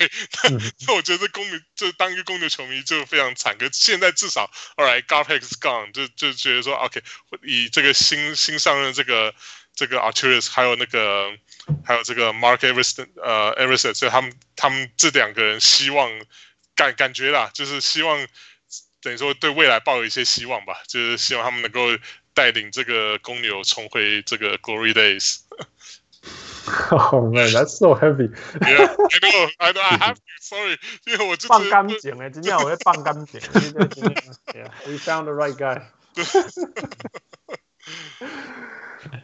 那、嗯、<laughs> 那我觉得公牛就当一个公牛球迷就非常惨。可现在至少，All right，Garpax is gone，就就觉得说，OK，以这个新新上任这个这个 Arturus，还有那个还有这个 Mark Eversley 呃，Everson，所以他们他们这两个人希望感感觉啦，就是希望等于说对未来抱有一些希望吧，就是希望他们能够。带领这个公牛重回这个 Glory Days。Oh man, that's so heavy. Yeah, I know, I know. I have to. Sorry，因为我就是放干净哎，今天我会放干净。Yeah, we found the right guy.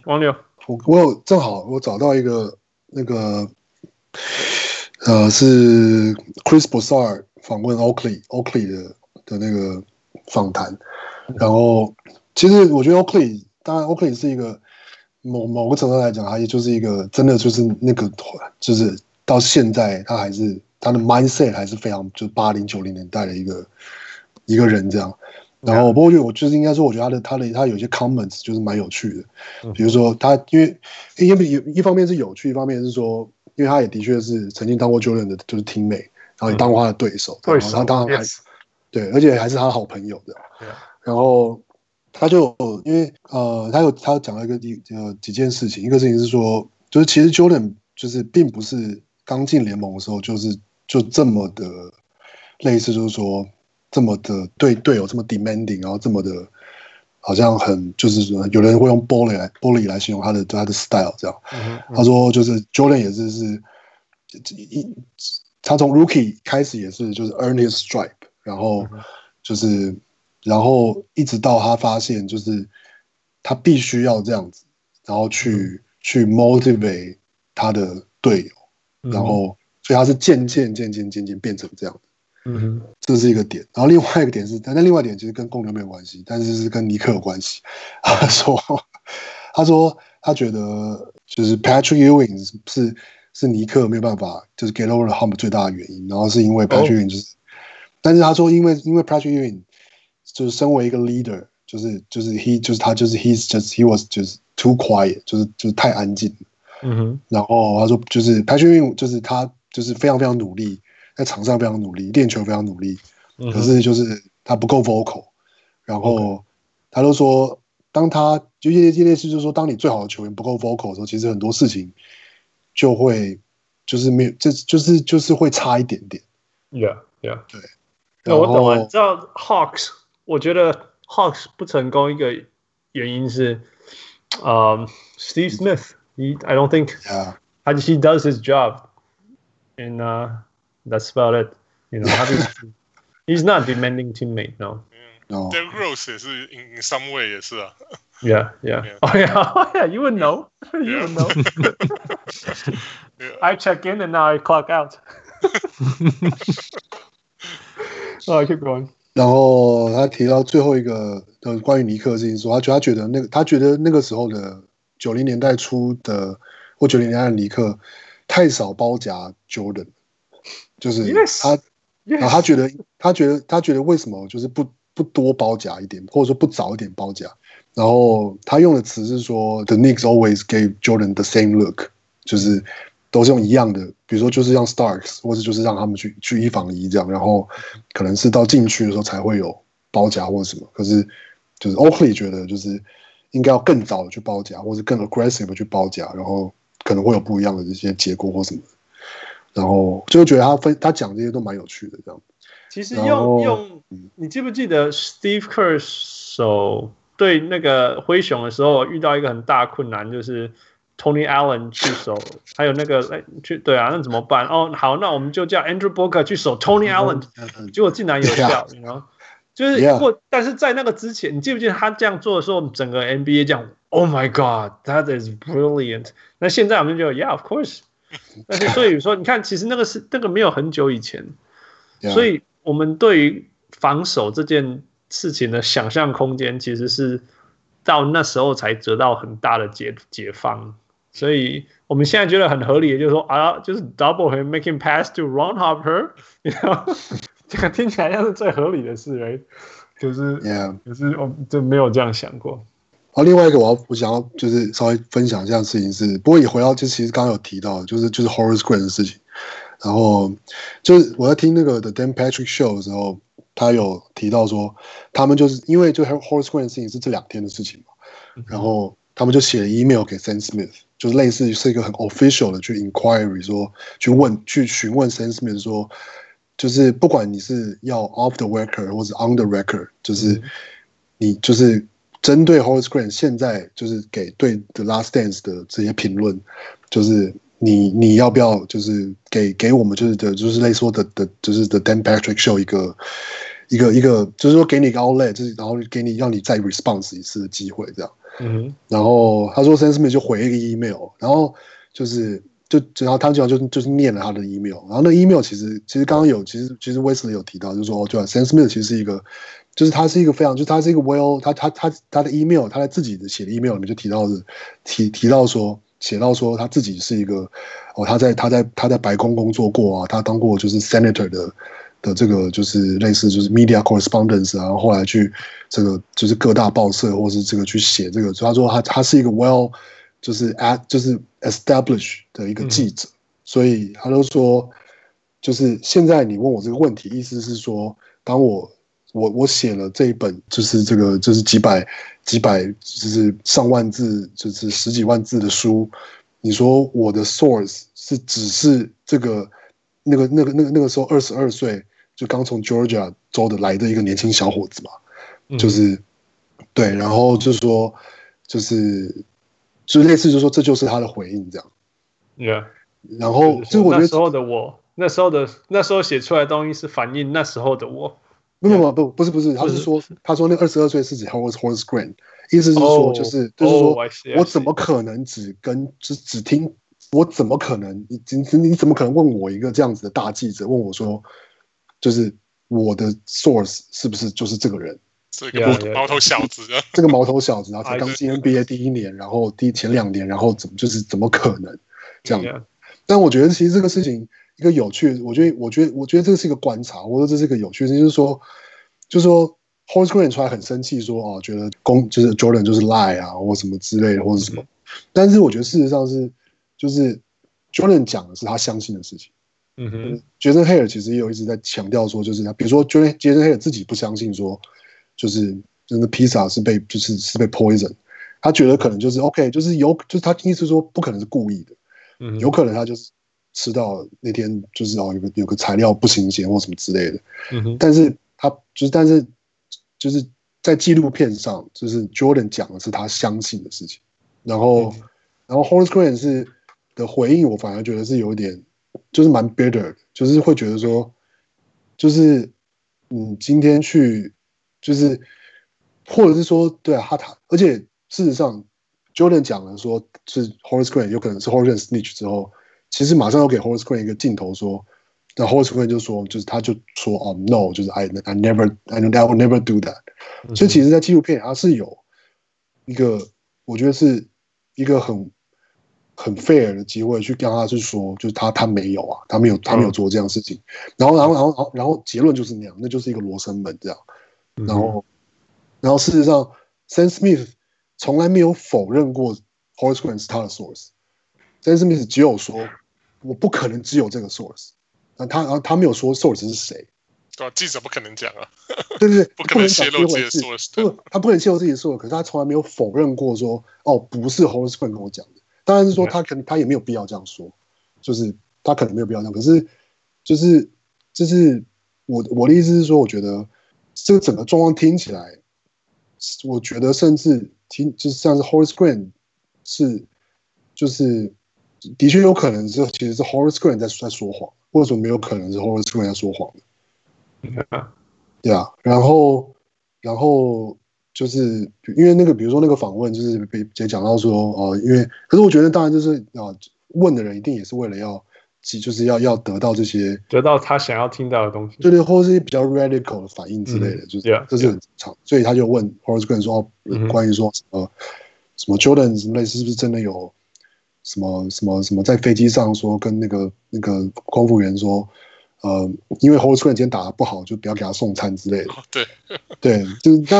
王牛，我我有正好我找到一个那个呃是 Chris Broussard 访问 Oakley Oakley 的的那个访谈，然后。其实我觉得 Oakley，当然 Oakley 是一个某某个程度来讲，他也就是一个真的就是那个，就是到现在他还是他的 mindset 还是非常就是八零九零年代的一个一个人这样。然后不过就我就是应该说，我觉得他的他的他有些 comments 就是蛮有趣的，比如说他因为因为一一方面是有趣，一方面是说，因为他也的确是曾经当过 Jordan 的就是 teammate，然后也当过他的对手，对手，他当然还对，而且还是他的好朋友的，然后。他就因为呃，他有他讲了一个几呃几件事情，一个事情是说，就是其实 Jordan 就是并不是刚进联盟的时候就是就这么的类似，就是说这么的对队友这么 demanding，然后这么的，好像很就是说有人会用 bully 来 bully 来形容他的他的 style 这样。嗯嗯、他说就是 Jordan 也是是一他从 rookie 开始也是就是 earn his stripe，然后就是。然后一直到他发现，就是他必须要这样子，然后去、嗯、去 motivate 他的队友，嗯、然后所以他是渐渐渐渐渐渐变成这样的，嗯哼，这是一个点。然后另外一个点是，但另外一点其实跟公牛没有关系，但是是跟尼克有关系。<laughs> 他说，他说他觉得就是 Patrick Ewing 是是尼克没有办法就是 get over the hump 最大的原因，然后是因为 Patrick Ewing 就是，哦、但是他说因为因为 Patrick Ewing 就是身为一个 leader，就是就是 he 就是他就是 he's just he was 就是 too quiet，就是就是太安静。嗯哼。然后他说就是 Patrick 就是他就是非常非常努力，在场上非常努力，练球非常努力。嗯。可是就是他不够 vocal。然后他就说，当他就这这类似就是说，当你最好的球员不够 vocal 的时候，其实很多事情就会就是没有，这就是就是会差一点点。Yeah, yeah。对。那我懂了，你知道 Hawks。我觉得 Hawks 不成功一个原因是，呃、um,，Steve Smith，he I don't think yeah. he does his job，and、uh, that's about it。You know, <laughs> he's not demanding teammate no. No. Derrick Rose 也是 in in some way 也是啊。Yeah, yeah. yeah. Oh <laughs> yeah, oh yeah. You would know. You would know. <laughs> I check in and now I clock out. 啊，keep going。 然后他提到最后一个的关于尼克的事情，说他觉得他觉得那个他觉得那个时候的九零年代初的或九零年代的尼克太少包夹 Jordan，就是他.然后他觉得他觉得他觉得为什么就是不不多包夹一点，或者说不早一点包夹？然后他用的词是说，The Knicks always gave Jordan the same look，就是。都是用一样的，比如说就是让 Starks，或者就是让他们去去一防一这样，然后可能是到禁区的时候才会有包夹或者什么。可是就是 Oakley 觉得就是应该要更早的去包夹，或者更 aggressive 的去包夹，然后可能会有不一样的这些结果或什么。然后就觉得他分他讲这些都蛮有趣的这样。其实用用，你记不记得 Steve Kerr 手对那个灰熊的时候遇到一个很大困难，就是。Tony Allen 去守，还有那个哎去对啊，那怎么办？哦，好，那我们就叫 Andrew Booker 去守 Tony Allen，结果竟然有 <laughs> 效，然后就是过，但是在那个之前，你记不记得他这样做的时候，整个 NBA 这样，Oh my God，that is brilliant。那现在我们就 Yeah，of course。<laughs> 但是所以说，你看，其实那个是那个没有很久以前，所以我们对于防守这件事情的想象空间，其实是到那时候才得到很大的解解放。所以我们现在觉得很合理，就是说啊，就是 double him making pass to run Harper，你知道，这个听起来像是最合理的事哎。可是，Yeah，可是我就没有这样想过。好，另外一个我要我想要就是稍微分享一下事情是，不过也回到就其实刚刚有提到，就是就是 Horace Grant 的事情。然后就是我在听那个 The Dan Patrick Show 的时候，他有提到说，他们就是因为就 Horace Grant 的事情是这两天的事情嘛，然后他们就写了 email 给 Sam Smith。就是类似是一个很 official 的去 inquiry 说去问去询问 Sam Smith 说，就是不管你是要 off the record 或者 on the record，就是你就是针对 Horace Grant 现在就是给对 The Last Dance 的这些评论，就是你你要不要就是给给我们就是的就是类似说的的就是 The Dan Patrick Show 一个一个一个就是说给你一个 outlet，就是然后给你让你再 response 一次的机会这样。嗯，然后他说 s e n s m i t 就回一个 email，然后就是就然后他就就就是念了他的 email，然后那 email 其实其实刚刚有其实其实 Wesley 有提到，就是说对吧，Sam Smith 其实是一个，就是他是一个非常，就是他是一个 well，他他他他的 email，他在自己的写的 email 里面就提到的提提到说写到说他自己是一个哦，他在他在他在白宫工作过啊，他当过就是 senator 的。的这个就是类似就是 media correspondence 啊，然后后来去这个就是各大报社或是这个去写这个，所以他说他他是一个 well 就是 at 就是 establish 的一个记者，嗯、所以他都说就是现在你问我这个问题，意思是说，当我我我写了这一本就是这个就是几百几百就是上万字就是十几万字的书，你说我的 source 是只是这个那个那个那个那个时候二十二岁。就刚从 Georgia 州的来的一个年轻小伙子嘛，嗯、就是对，然后就说就是就类似就说这就是他的回应这样，Yeah，然后就我觉得那时候的我，那时候的那时候写出来的东西是反映那时候的我，不不不不是不是，他是说他说那二十二岁是指 Horace Horace Grant，意思是说就是、oh, 就是说、oh, I see, I see. 我怎么可能只跟只只听我怎么可能你你你怎么可能问我一个这样子的大记者问我说？就是我的 source 是不是就是这个人？这个毛头小子，这个毛头小子，然后才刚进 NBA 第一年，然后第前两年，然后怎么就是怎么可能这样？但我觉得其实这个事情一个有趣，我觉得我觉得我觉得这是一个观察，我说这是一个有趣的事情，就是说就是说 Horace Grant 出来很生气，说哦，觉得公就是 Jordan 就是 lie 啊，或什么之类的，或者什么。但是我觉得事实上是就是 Jordan 讲的是他相信的事情。嗯哼，杰森·黑尔其实也有一直在强调说，就是他，比如说，杰森杰森·黑尔自己不相信说，就是真的披萨是被就是是被 poison，他觉得可能就是 OK，就是有就是他意思说不可能是故意的，嗯，有可能他就是吃到那天就是哦有个有个材料不新鲜或什么之类的，嗯哼，但是他就是但是就是在纪录片上，就是 Jordan 讲的是他相信的事情，然后、嗯、然后 Horace Green 是的回应，我反而觉得是有点。就是蛮 bitter，就是会觉得说，就是嗯，今天去，就是或者是说，对啊，他他，而且事实上，Jordan 讲了说是 Horace Grant 有可能是 Horace Snitch 之后，其实马上要给 Horace Grant 一个镜头说，那 Horace Grant 就说，就是他就说哦，no，就是 I I never I I will never do that。所以其实，在纪录片它是有一个，我觉得是一个很很 fair 的机会去跟他去说，就是他他没有啊，他没有他没有做这样的事情。然后然后然后然后然后结论就是那样，那就是一个罗生门这样。然后然后事实上，Sam Smith 从来没有否认过 Horace Grant 是他的 source。Sam Smith 只有说，我不可能只有这个 source。他然后他没有说 source 是谁，对啊，记者不可能讲啊，对对对，<laughs> 不可能泄露自己的 source，不，他不能泄露自己的 source，可是他从来没有否认过说，哦，不是 Horace Grant 跟我讲的，当然是说他可能他也没有必要这样说，就是他可能没有必要这样，可是就是就是我我的意思是说，我觉得这个整个状况听起来，我觉得甚至听就是像是 Horace Grant 是就是的确有可能是其实是 Horace Grant 在在说谎。或者说没有可能是 Horace Green 在说谎的，对啊，然后，然后就是因为那个，比如说那个访问，就是被也讲到说，哦、呃，因为，可是我觉得当然就是啊、呃，问的人一定也是为了要，就是要要得到这些，得到他想要听到的东西，对对，或者是比较 radical 的反应之类的，嗯、就是 yeah, 这是很正常，所以他就问 Horace Grant 说，哦，关于说什么、嗯、什么 Jordan 什么类似是不是真的有？什么什么什么，在飞机上说跟那个那个空服员说，呃，因为 Grant 今天打得不好，就不要给他送餐之类的。对对，就是那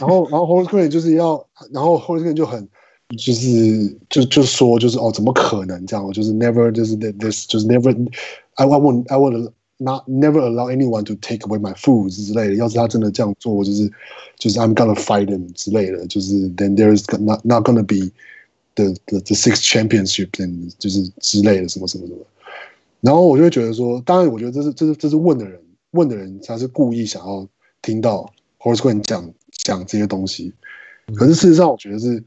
然后然后 Grant 就是要，然后 Grant 就很就是就就说就是哦，怎么可能这样？就是 never 就是 this 就是 never I won't I won't not never allow anyone to take away my food 之类的。要是他真的这样做，就是就是 I'm gonna fight him 之类的。就是 then there is not not gonna be the the the six championship 就是之类的什么什么什么，然后我就会觉得说，当然我觉得这是这是这是问的人问的人他是故意想要听到 Horace Grant 讲讲这些东西，可是事实上我觉得是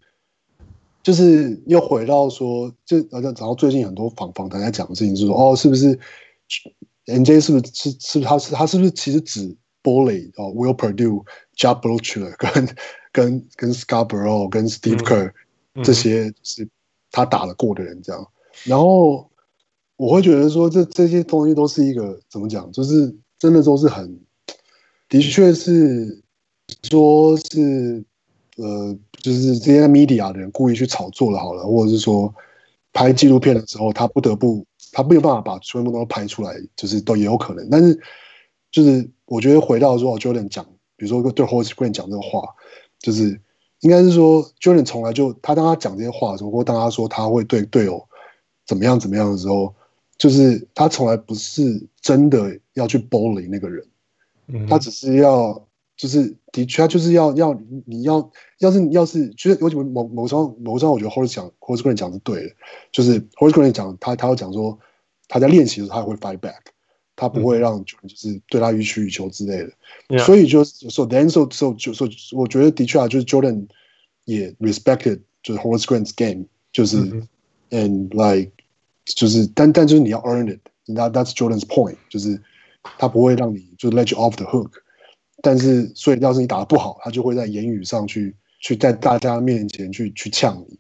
就是又回到说，就然后然后最近很多访访谈在讲的事情是说，哦，是不是 NJ 是不是是是他是他是不是其实指 Bully 哦，Will Perdue、Jab Butler 跟 <laughs> 跟跟 Scarborough 跟 Steve Kerr、嗯。这些是他打得过的人，这样，然后我会觉得说，这这些东西都是一个怎么讲，就是真的都是很，的确是说是呃，就是这些 media 的人故意去炒作了，好了，或者是说拍纪录片的时候，他不得不他没有办法把全部都拍出来，就是都也有可能，但是就是我觉得回到说，Jordan 讲，比如说对 Horace Grant 讲这个话，就是。应该是说，Jordan 从来就他当他讲这些话的时候，或当他说他会对队友怎么样怎么样的时候，就是他从来不是真的要去 bully 那个人，他只是要，就是的确，他就是要要你要要是要是，就是为什么某某个时候某个时候，我觉得 Horace 讲 Horace Green 讲是对的，就是 Horace Green 讲他他要讲说他在练习的时候他会 fight back，他不会让就是对他予取予求之类的，所以就 so then so so 就说我觉得的确啊，就是 Jordan 也 respected 就是 Horace Green's game，就是 and like。就是但但就是你要 earn it，that that's Jordan's point，就是他不会让你就是 let you off the hook，但是所以要是你打得不好，他就会在言语上去去在大家面前去去呛你，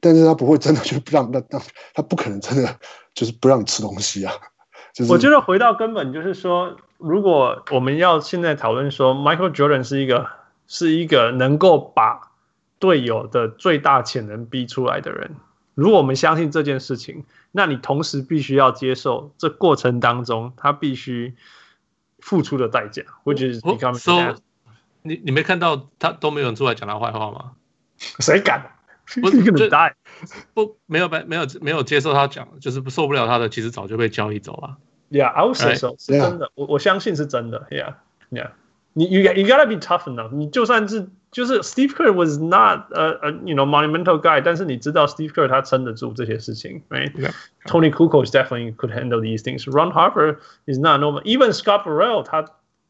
但是他不会真的就不让那那他不可能真的就是不让你吃东西啊。我觉得回到根本就是说，如果我们要现在讨论说，Michael Jordan 是一个是一个能够把队友的最大潜能逼出来的人，如果我们相信这件事情，那你同时必须要接受这过程当中他必须付出的代价。Which is becoming so 你你没看到他都没有人出来讲他坏话吗？谁敢？不是 <laughs> 个大不没有没有没有接受他讲，就是受不了他的，其实早就被交易走了。Yeah，I would say so，是真的，我我相信是真的。Yeah，Yeah，你 you you gotta be tough enough。你就算是就是 Steve Kerr was not a a you know monumental guy，但是你知道 Steve Kerr 他撑得住这些事情，right？Tony Kukoc definitely could handle these things。Ron Harper is not normal。Even Scott Burrell 他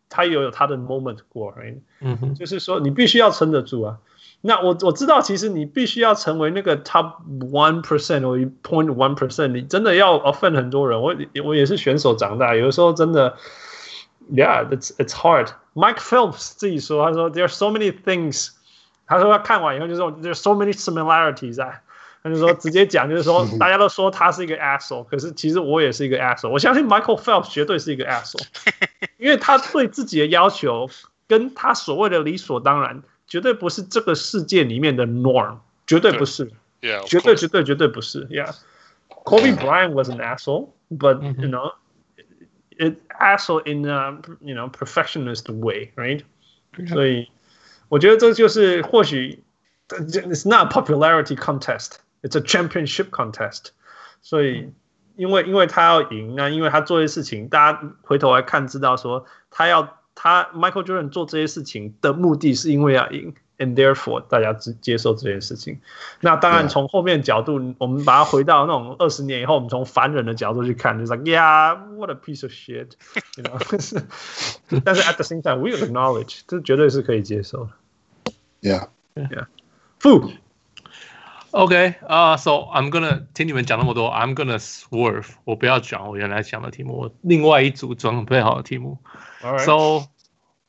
他也有他的 moment 过，right？嗯哼，就是说你必须要撑得住啊。那我我知道，其实你必须要成为那个 top one percent 或 point one percent，你真的要 offend 很多人。我我也是选手长大，有的时候真的 ，yeah，it's it's hard。Mike Phelps 自己说，他说 there are so many things，他说他看完以后就说 there are so many similarities 啊 他就说直接讲，就是说大家都说他是一个 asshole，可是其实我也是一个 asshole。我相信 Michael Phelps 绝对是一个 asshole，因为他对自己的要求跟他所谓的理所当然，绝对不是这个世界里面的 norm，绝对不是，Yeah，绝对绝对绝对不是，Yeah，Kobe Bryant was an asshole，but you know。 it asshole in a you know perfectionist way, right？所以我觉得这就是或许，it's not a popularity contest, it's a championship contest。所以因为因为他要赢，那因为他做这些事情，大家回头来看知道说他要他 Michael Jordan 做这些事情的目的是因为要赢。 And therefore，大家只接受这件事情。那当然，从后面角度，Yeah. 我们把它回到那种二十年以后，我们从凡人的角度去看，就是 like yeah，what a piece of shit，you know 但是 at <laughs> the same time，we acknowledge，这绝对是可以接受的。Yeah，yeah。Fu。OK 啊，So I'm gonna 听你们讲那么多，I'm gonna swerve，我不要讲我原来讲的题目，我另外一组准备好的题目。All right. So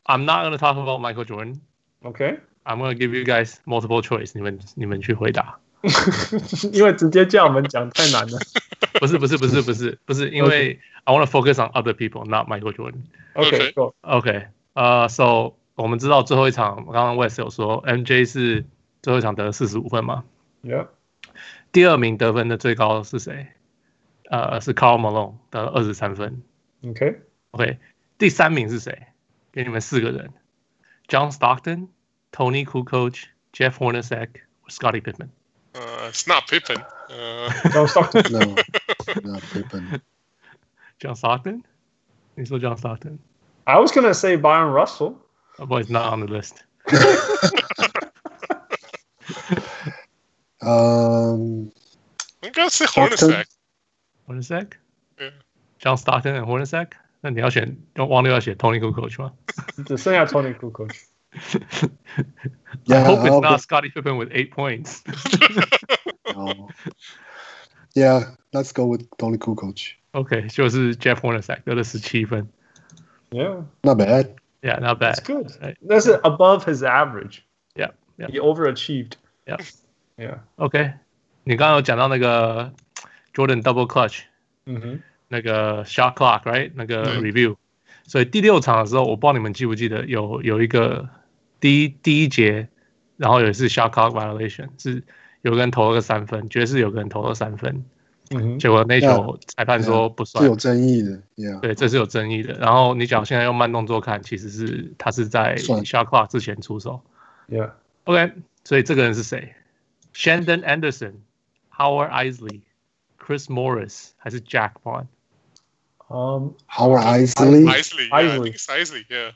I'm not gonna talk about Michael Jordan. OK。 I'm gonna give you guys multiple choice，你们你们去回答。因为直接叫我们讲太难了。不是不是不是不是不是，因为 <laughs> <laughs> I want to focus on other people, not Michael Jordan. OK OK，呃，So 我们知道最后一场，刚刚 West 有说 MJ 是最后一场得了四十五分嘛？Yeah。第二名得分的最高是谁？呃，是 Karl Malone 得了二十三分。OK OK，第三名是谁？给你们四个人：John Stockton。 Tony Kukoc, Jeff Hornacek, or Scottie Pippen? Uh, it's not Pippen. Uh... <laughs> John Stockton. no, not Pippen. John Stockton? You saw John Stockton? I was gonna say Byron Russell. Oh boy, it's not on the list. <laughs> um, I'm gonna say Hornacek. Hornacek? Yeah. John Stockton and Hornacek? 那你要选，忘了要写 Tony Kukoc 吗？只剩下 Tony Kukoc。 <laughs> yeah, I hope it's not Scottie Pippen with eight points. <laughs> <laughs> no. Yeah, let's go with Tony Kukoc. Okay, 就是 Jeff Hornacek 得了十七分。Yeah, not bad. Yeah, not bad. That's good. That's above his average. Yeah, yeah. He overachieved. Yeah, yeah. Okay，你刚刚有讲到那个 Jordan double clutch，嗯哼，那个 shot clock，right？那个 review。所以第六场的时候，我不知道你们记不记得有有一个。 第一第一节，然后也是 shot clock violation，是有个人投了个三分，爵士有个人投了三分，嗯哼，结果那球裁判说不算，是有争议的，yeah. 对，这是有争议的。然后你讲现在用慢动作看，其实是他是在 shot clock 之前出手，yeah。OK，所以这个人是谁？Shandon Anderson、Howard Eisley、Chris Morris 还是 Jack Vaughn？嗯，Howard Eisley、Eisley、Eisley，yeah。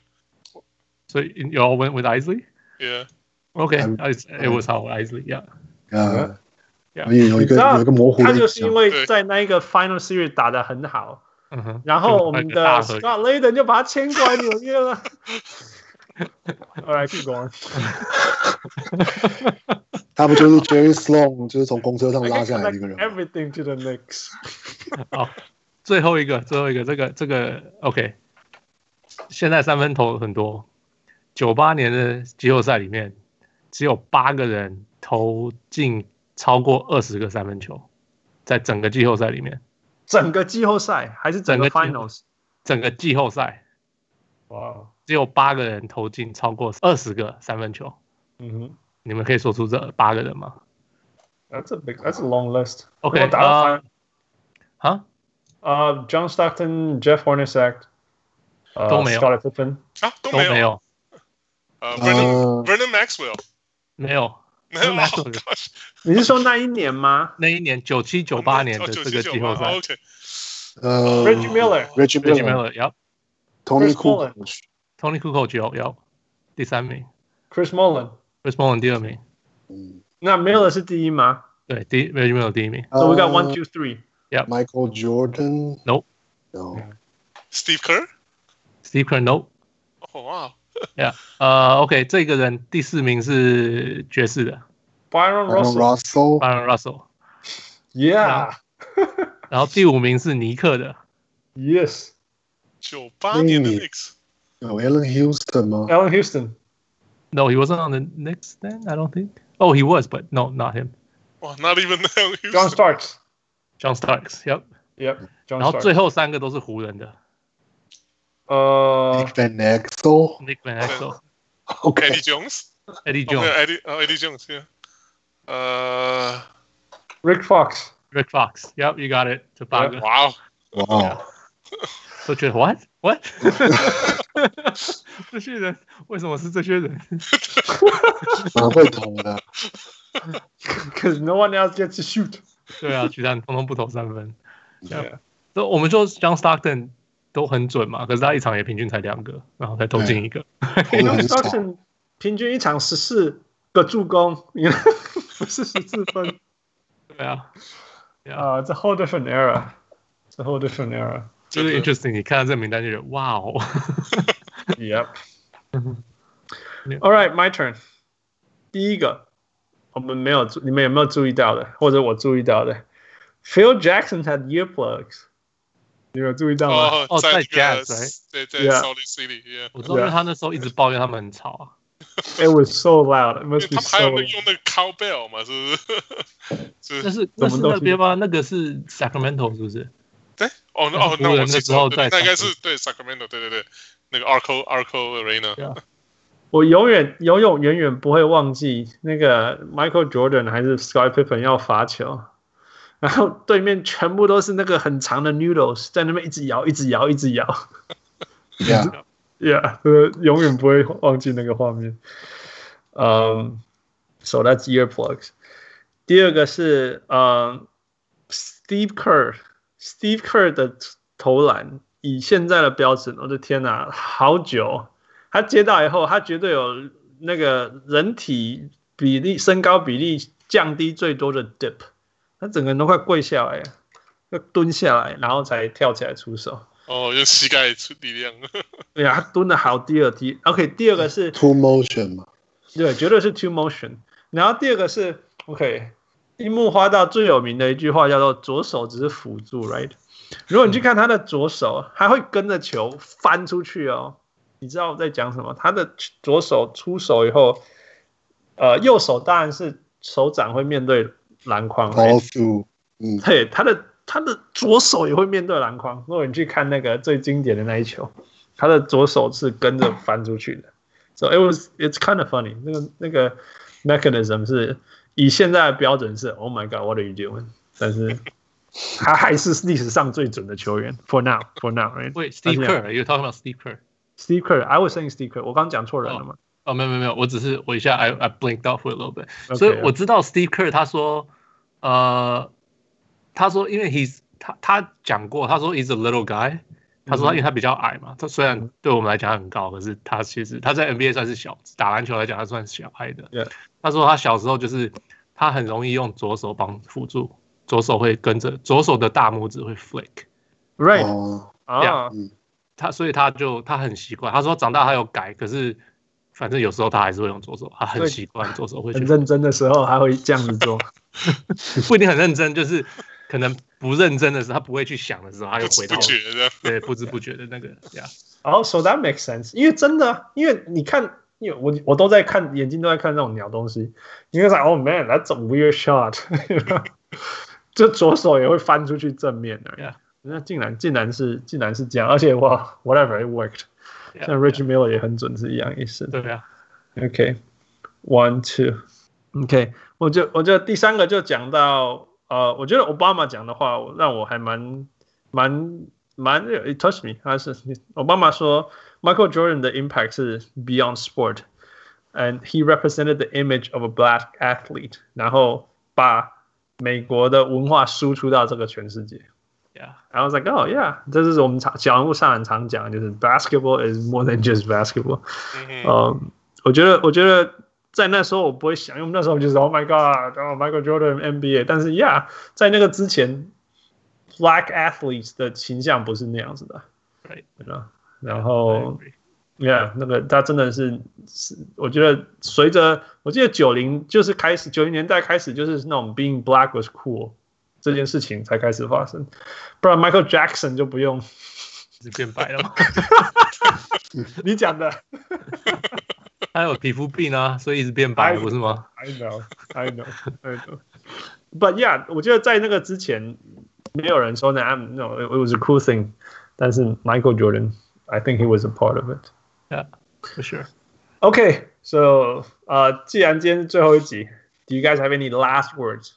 So you all went with Isley? Yeah. Okay, it was how Isley, yeah. Yeah. Yeah. 有一个有一个模糊他就是因为在那一个 Final Series 打得很好，然后我们的 Scott Layden 就把他签过来纽约了。All right, keep going. <laughs> 他不就是 Jerry Sloan，就是从公车上拉下来那个人？Everything to the Knicks. 好，最后一个，最后一个，这个这个 <laughs> OK。现在三分投很多。 九八年的季后赛里面，只有八个人投进超过二十个三分球，在整个季后赛里面。整个季后赛还是整个 Finals？整个季后赛。哇！只有八个人投进超过二十个三分球。嗯哼，你们可以说出这八个人吗？That's a big, that's a long list. OK，啊？啊？呃，John Stockton、Jeff Hornacek 都没有。啊，都没有。呃，Vernon Maxwell 没有，没有。你是说那一年吗？那一年九七九八年的这个季后赛。呃，Reggie <laughs> Miller，Reggie <laughs> Miller，Tony Kukoc，Tony Kukoc 有有第三名，Chris Mullin，Chris Mullin 第二名。嗯，那 Miller 是第一吗？对，第 Reggie Miller 第一名。 So we got one, two, three. Yeah. Michael Jordan. Nope. No. Steve Kerr. Steve Kerr. Nope. Oh wow. Yeah，呃，OK，这个人第四名是爵士的，Byron Russell，Byron Russell，Yeah，然后第五名是尼克的，Yes，九八年的 Knicks，有 Allen Houston 吗？Allen Houston，No，he wasn't on the Knicks then. I don't think. Oh, he was, but no, not him. Well,，Not even John Starks，John Starks，Yep，Yep，然后最后三个都是湖人的。呃，Nick Van Exel，Nick Van Exel，OK，Eddie Jones，Eddie Jones，Eddie，Eddie Jones，呃，Rick Fox，Rick Fox，Yep，you got it，这八个。哇哇，都觉得 What What？这些人为什么是这些人？蛮会投的。Because no one else gets to shoot。对啊，其他人通通不投三分。Yeah，所以我们说 John Stockton。都很准嘛，可是他一场也平均才两个，然后才投进一个。Stockton 平均一场十四个助攻，不是十四分。对啊，啊，这 whole different era，这 whole different era，就是 interesting。你看到这名单就觉得哇哦。Yep。All right, my turn。第一个，我们没有，你们有没有注意到的，或者我注意到的？Phil Jackson had earplugs。你有注意到吗？哦，在 Jazz，对对，Salt Lake City，我知道，因为他那时候一直抱怨他们很吵啊。It was so loud. It must be so. 他们还有用那个 cowbell 嘛？是不是？那是那是那边吗？那个是 Sacramento 是不是？对，哦哦，那我那时候在，那应该是对 Sacramento，对对对，那个 Arco Arco Arena。我永远永永远远不会忘记那个 Michael Jordan 还是 Scottie Pippen 要罚球。然后对面全部都是那个很长的 noodles 在那边一直摇，一直摇，一直摇。<laughs> <laughs> Yeah，yeah，呃，永远不会忘记那个画面。嗯，So that's earplugs。第二个是嗯，Steve Kerr，Steve Kerr 的投篮，以现在的标准，我的天哪，好久！他接到以后，他绝对有那个人体比例、身高比例降低最多的 dip。他整个人都快跪下来，要蹲下来，然后才跳起来出手。哦，用膝盖出力量。<laughs> 对呀，他蹲的好低二低。OK，第二个是 two motion 嘛？对，绝对是 two motion。然后第二个是 OK，樱木花道最有名的一句话叫做“左手只是辅助 ”，right？如果你去看他的左手，还会跟着球翻出去哦。你知道我在讲什么？他的左手出手以后，呃，右手当然是手掌会面对。篮筐，高速嗯，对，他的他的左手也会面对篮筐。如果你去看那个最经典的那一球，他的左手是跟着翻出去的。So it was, it's kind of funny。那个那个 mechanism 是以现在的标准是，Oh my God，what are you doing？但是他还是历史上最准的球员。For now, for now, right? Wait, Steve Kerr, you talking about Steve Kerr？Steve Kerr，I was saying Steve Kerr。我刚刚讲错人了吗？哦，没有没有没有，我只是我一下 I I blinked off for a little bit。所以我知道 Steve Kerr 他说。呃，他说，因为 he's 他他讲过，他说 he's a little guy，他说他因为他比较矮嘛，他虽然对我们来讲很高，可是他其实他在 NBA 算是小，打篮球来讲他算小矮的。Yeah. 他说他小时候就是他很容易用左手帮辅助，左手会跟着左手的大拇指会 flick。Right，啊、yeah, 嗯，他所以他就他很习惯，他说长大他有改，可是。反正有时候他还是会用左手，他很习惯左手会很认真的时候还会这样子做，<laughs> 不一定很认真，就是可能不认真的时候，他不会去想的时候，他又回到不知不觉的，对，不知不觉的那个呀。哦、yeah.，So that makes sense，因为真的，因为你看，因为我我都在看，眼睛都在看那种鸟东西，因为啥？Oh man，that's a weird shot，<laughs> 就左手也会翻出去正面的呀，那竟然竟然是竟然是这样，而且哇，whatever it worked。像 Rich Miller 也很准，是一样意思。对啊。OK，one two。OK，我就我觉得第三个就讲到呃，我觉得 Obama 讲的话让我还蛮蛮蛮 it touched me。他是 Obama 说 Michael Jordan 的 impact 是 beyond sport，and he represented the image of a black athlete。然后把美国的文化输出到这个全世界。Yeah, I was like, oh yeah，这是我们常小人物上很常讲，就是 basketball is more than just basketball。嗯，嗯，我觉得，我觉得 在那时候我不会想，因为那时候就是 Oh my God，Michael Jordan NBA。但是，Yeah，在那个之前，Black athletes 的形象不是那样子的，Right？然后，Yeah，那个他真的是是，我觉得随着我记得九零就是开始九零年代开始就是那种 Being Black was cool。这件事情才开始发生，不然 Michael Jackson 就不用是变白了吗？<laughs> 你讲的，<laughs> 他有皮肤病啊，所以一直变白，不是吗？I know, <laughs> I know, I know. But yeah，我觉得在那个之前，没有人说那 I'm no, it was a cool thing。但是 Michael Jordan，I think he was a part of it. Yeah, for sure. Okay, so 呃、uh,，既然今天是最后一集，Do you guys have any last words?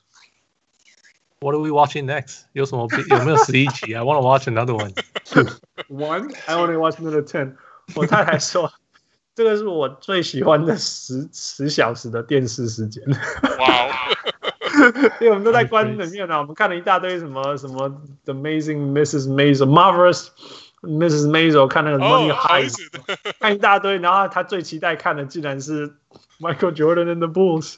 What are we watching next? 有什么有没有十一集？I want to watch another one. <laughs> One? I want to watch another ten. 我太太说。 这个是我最喜欢的十十小时的电视时间。哇！因为我们都在关里面呢，我们看了一大堆什么什么 The Amazing Mrs. Maisel、Marvelous Mrs. Maisel，看那个 Money Heist，看一大堆，然后他最期待看的竟然是 Michael Jordan and the Bulls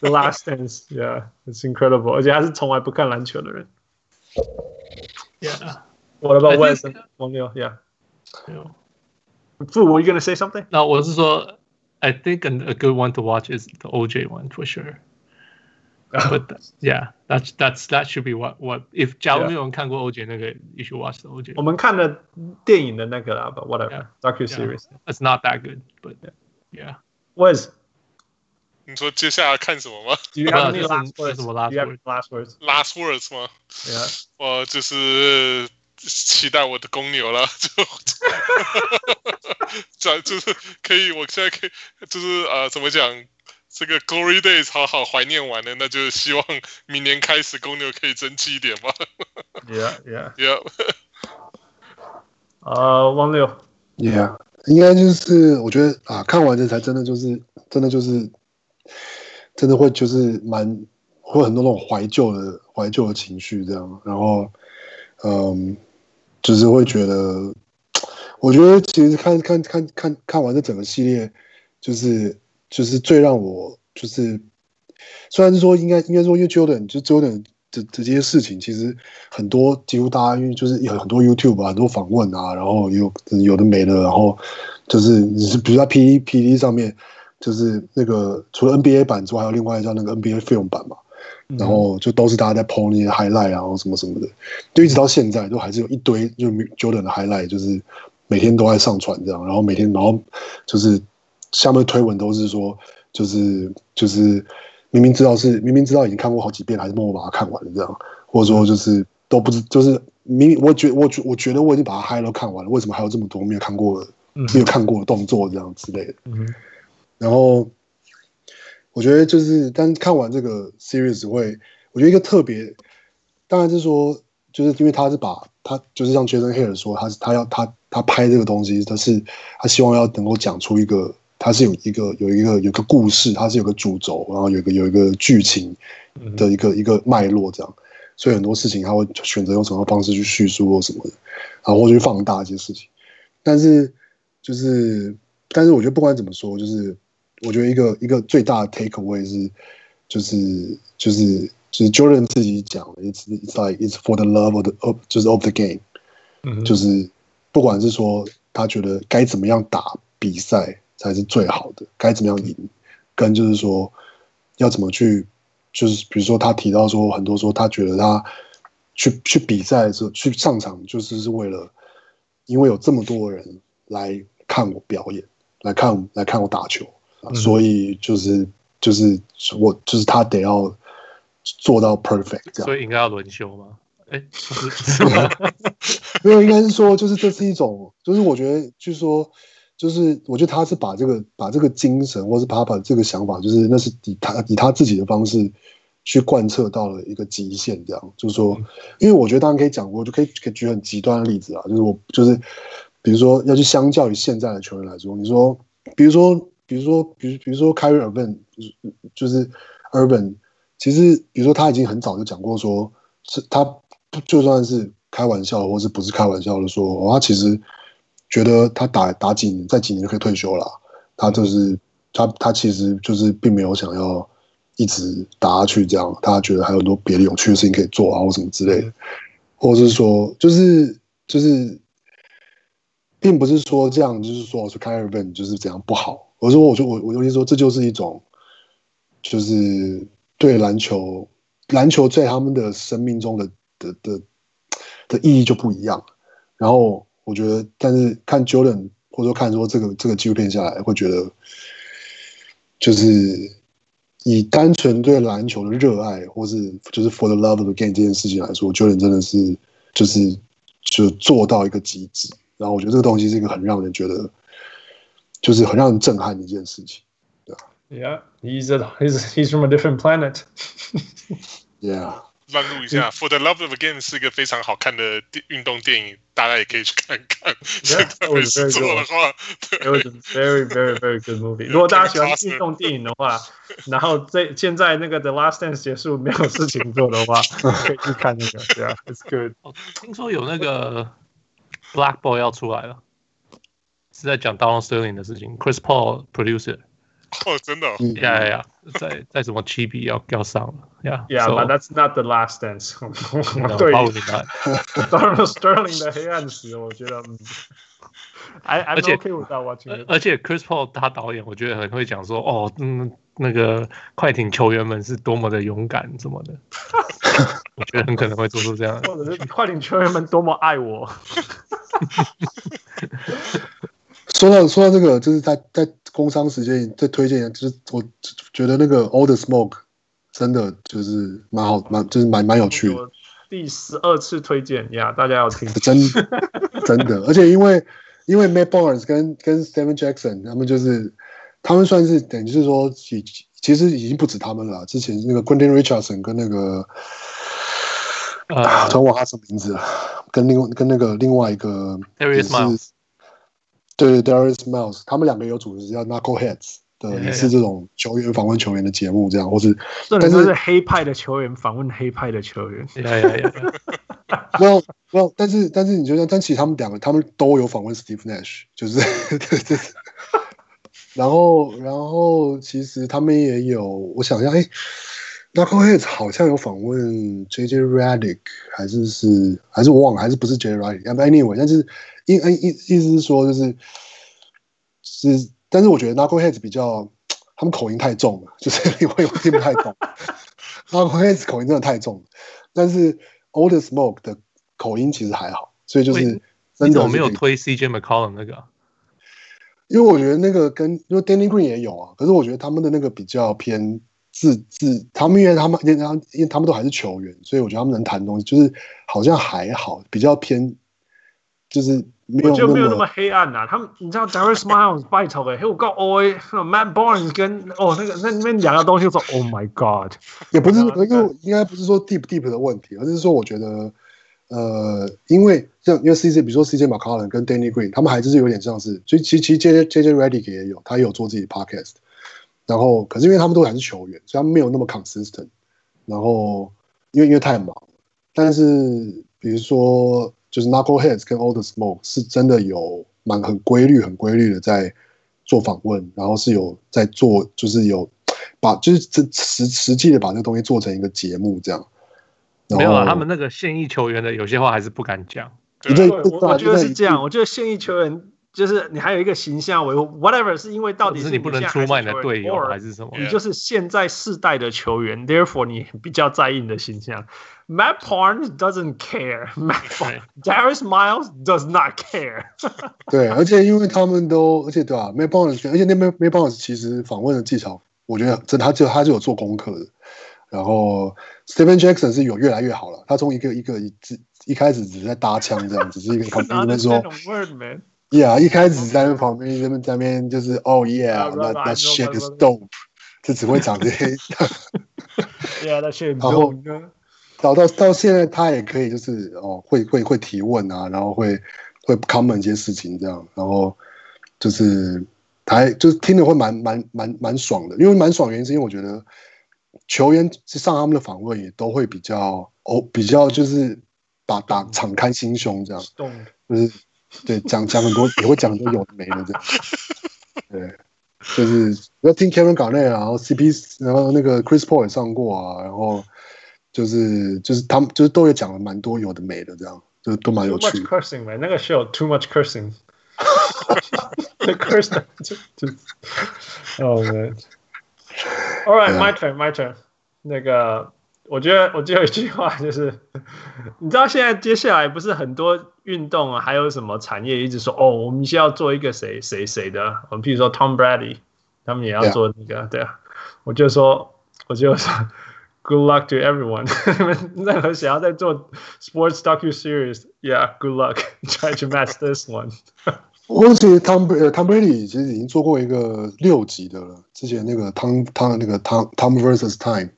The Last Dance。Yeah，it's incredible，而且他是从来不看篮球的人。Yeah。What about Wes？王六？Yeah。Fu, were you gonna say something? No, 我是说，I think a, a good one to watch is the OJ one for sure. But yeah, that's that's that should be what what if 假如没有人看过 OJ 那个，you should watch the OJ. 我们看的电影的那个啦，but whatever docu series. It's not that good, but yeah. Was 你说接下来看什么吗？Do you have any last words? Do you have last words? Last words 吗？Yeah. 我就是 期待我的公牛了，<laughs> 就。<laughs> 这就是可以，我现在可以，就是呃，怎么讲？这个 Glory Days 好好怀念完了，那就希望明年开始公牛可以争气一点吧。Yeah, yeah, <laughs> yeah. 呃，王六，Yeah，应该就是我觉得啊，看完这才真的就是真的就是真的会就是蛮会很多那种怀旧的怀旧的情绪这样，然后嗯，就是会觉得。我觉得其实看看看看看完这整个系列，就是就是最让我就是，虽然是说应该应该说因为 Jordan 就 Jordan 这这些事情，其实很多几乎大家因为就是有很多 YouTube 啊，很多访问啊，然后有有的没的，然后就是你是比如在 P P D 上面，就是那个除了 NBA 版之外，还有另外一张那个 NBA Film 版嘛，然后就都是大家在 PO 那些 highlight 啊，然后什么什么的，就一直到现在都还是有一堆就 Jordan 的 highlight 就是。每天都在上传这样，然后每天，然后就是下面推文都是说，就是就是明明知道是明明知道已经看过好几遍，还是默默把它看完了这样，或者说就是都不知，就是明明我觉我觉我觉得我已经把它 high 都看完了，为什么还有这么多没有看过的、没有看过的动作这样之类的？嗯，然后我觉得就是，但看完这个 series 会，我觉得一个特别，当然是说，就是因为他是把他就是像 Jason Hehir 说，他是他要他。他拍这个东西，他是他希望要能够讲出一个，他是有一个有一个有一个故事，他是有个主轴，然后有一个有一个剧情的一个、嗯、一个脉络这样，所以很多事情他会选择用什么方式去叙述或什么的，然后或去放大一些事情。但是就是，但是我觉得不管怎么说，就是我觉得一个一个最大的 take away 是，就是就是就是 Jordan 自己讲的，it's it's like it's for the love of the of 就是 of the game，、嗯、就是。不管是说他觉得该怎么样打比赛才是最好的，该怎么样赢，跟就是说要怎么去，就是比如说他提到说很多说他觉得他去去比赛的时候去上场就是是为了，因为有这么多人来看我表演，来看来看我打球，嗯、所以就是就是我就是他得要做到 perfect 这样，所以应该要轮休吗？哎，<laughs> 没有，应该是说，就是这是一种，就是我觉得，就是说，就是我觉得他是把这个把这个精神，或是把他把这个想法，就是那是以他以他自己的方式去贯彻到了一个极限，这样，就是说，因为我觉得当然可以讲过，就可以可以举很极端的例子啊，就是我就是比如说要去相较于现在的球员来说，你说，比如说，比如说，比如比如说 Kyrie Irving，就是 Urban，其实比如说他已经很早就讲过说，是他。就算是开玩笑，或是不是开玩笑的说，哦，他其实觉得他打打几年，再几年就可以退休了。他就是他，他其实就是并没有想要一直打下去这样。他觉得还有很多别的有趣的事情可以做啊，或什么之类的，或者是说，就是就是，并不是说这样，就是说是 Kyrie Irving 就是这样不好。我说，我说，我我尤其说，这就是一种，就是对篮球，篮球在他们的生命中的。的的的意义就不一样，然后我觉得，但是看 Jordan 或者说看说这个这个纪录片下来，会觉得就是以单纯对篮球的热爱，或是就是 for the love of the game 这件事情来说，Jordan 真的是就是就做到一个极致。然后我觉得这个东西是一个很让人觉得，就是很让人震撼的一件事情，对吧？Yeah, he's a, he's he's from a different planet. Yeah. 乱入一下，For the Love of the Game 是一个非常好看的电运动电影，大家也可以去看看。Yeah, 现在没事做的话，It was a very very very good movie。如果大家喜欢运动电影的话，然后这现在那个 The Last Dance 结束没有事情做的话，可以去看那个。Yeah, it's good。听说有那个 Black Boy 要出来了，是在讲 Donald Sterling 的事情，Chris Paul producer。哦，真的、哦，呀呀呀，在在什么七比要要上了，？Yeah, yeah, but that's not the last dance。对，Donald Sterling 的黑暗史，我觉得，，I I'm okay without watching 而且 Chris Paul 他导演，我觉得很会讲说，哦，嗯，那个快艇球员们是多么的勇敢什么的，我觉得很可能会做出这样，或者是快艇球员们多么爱我。说到说到这个，就是在在工商时间再推荐一下，就是我觉得那个 All the Smoke 真的就是蛮好，蛮就是蛮蛮有趣的。第十二次推荐呀，大家要听，<laughs> 真真的，而且因为因为 Matt Barnes 跟跟 Stephen Jackson 他们就是他们算是等于是说，其其实已经不止他们了。之前那个 Quentin Richardson 跟那个啊，突然忘他什么名字了，跟另跟那个另外一个也是。对，Darius Miles，他们两个有主持叫 Knuckleheads 的，也是这种球员访问球员的节目，这样，或是，但是是黑派的球员访问黑派的球员。<laughs> Well, well，但是但是你觉得，但其实他们两个，他们都有访问 Steve Nash，就是，<laughs> 然后然后其实他们也有，我想一下，哎，Knuckleheads 好像有访问 JJ Redick，还是是还是我忘了，还是不是 JJ Redick？Anyway，但是。意意意思是说，就是是，但是我觉得 Knuckleheads 比较，他们口音太重了，就是 <laughs> 因为我听不太懂。Knuckleheads 口音真的太重了，但是 the Smoke 的口音其实还好，所以就是真的。我没有推 CJ McCollum 那个，因为我觉得那个跟因为 Danny Green 也有啊，可是我觉得他们的那个比较偏自自，他们因为他们因为他们因为他们都还是球员，所以我觉得他们能谈的东西就是好像还好，比较偏。就是没有我觉得没有那么黑暗呐、啊。他们，你知道，Darius Miles <laughs> 拜托哎，我告 O A Matt Barnes 跟哦那个那那两个东西说，Oh my God，也不是，应该不是说 deep deep 的问题，而是说我觉得，呃，因为像因为 C J，比如说 C J McCollum 跟 Danny Green，他们还是有点像是，所以其实其实 J J J J Redick 也有，他也有做自己的 podcast，然后可是因为他们都还是球员，所以他们没有那么 consistent，然后因为因为太忙，但是比如说。就是 Knuckleheads 跟 Old Smoke 是真的有蛮很规律、很规律的在做访问，然后是有在做，就是有把就是这实实际的把这个东西做成一个节目这样。没有啊，他们那个现役球员的有些话还是不敢讲。对，对，我我觉得是这样，我觉得现役球员。就是你还有一个形象维护，whatever，是因为到底是，是你不能出卖你的队友还是什么？你就是现在世代的球员，therefore 你比较在意你的形象。Matt Barnes doesn't care. <laughs> Matt <laughs> Darius Miles does not care. <laughs> 对，而且因为他们都，而且对吧？Matt Barnes，而且那 Matt Barnes 其实访问的技巧，我觉得真他就他就有做功课的。然后 Stephen Jackson 是有越来越好了，他从一个一个一一开始只是在搭腔这样，只是一个旁边那说。Yeah，一开始在那旁边，他们在那边就是哦、oh, yeah，that that shit is dope，就只会讲这些。Yeah，that shit is dope。<laughs> 然后，到到到现在，他也可以就是哦，会会会提问啊，然后会会 comment 一些事情这样，然后就是他就是听着会蛮蛮蛮蛮爽的，因为蛮爽原因是因为我觉得球员上他们的访问也都会比较哦，比较就是把打敞开心胸这样，就是。对，讲讲很多，也会讲很多有的没的这样。对，就是要听 Kevin Garnett 啊，然后 CP，然后那个 Chris Paul 也上过啊，然后就是就是他们就是都有讲了蛮多有的没的这样，就都蛮有趣。Too much cursing 没？那个 show too much cursing。The 就，Oh man。All right, my turn, my turn。那个。我觉得，我就有一句话，就是你知道，现在接下来不是很多运动啊，还有什么产业一直说哦，我们需要做一个谁谁谁的，我们譬如说 Tom Brady，他们也要做那个.对啊，我就说，我就说，Good luck to everyone，任何想要在做 sports docu series，yeah，good luck，try to match this one。我记得 Tom Tom Brady 其实已经做过一个六集的了，之前那个 Tom Tom 那个 Tom Tom versus Time，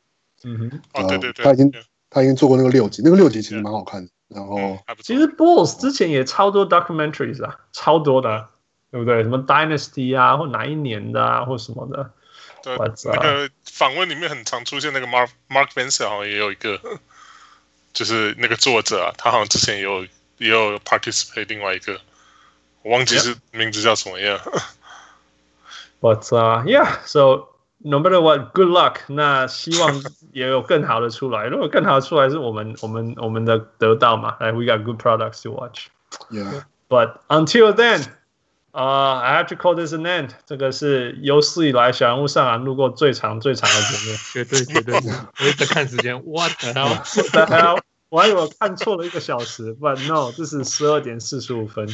嗯哼，哦、呃、对对对，他已经他已经做过那个六集，那个六集其实蛮好看的。然后、嗯、其实 Bulls 之前也超多 documentaries 啊，超多的，对不对？什么 Dynasty 啊，或哪一年的啊，或什么的。对，那个访问里面很常出现那个 Mark Mark Vincent 好像也有一个，<laughs> 就是那个作者啊，他好像之前也有也有 participate 另外一个。我忘记是名字叫什么样。<laughs> But uh, yeah, so no matter what, good luck. 那希望也有更好的出来。如果更好的出来，是我们我们我们的得到嘛？Like we got good products to watch. Yeah. But until then, uh, I have to call this an end. 这个是有史以来小人物上篮录过最长最长的节目，绝对绝对。我一直在看时间，What the hell? What the hell? 我还以为我看错了一个小时，But no，这是十二点四十五分。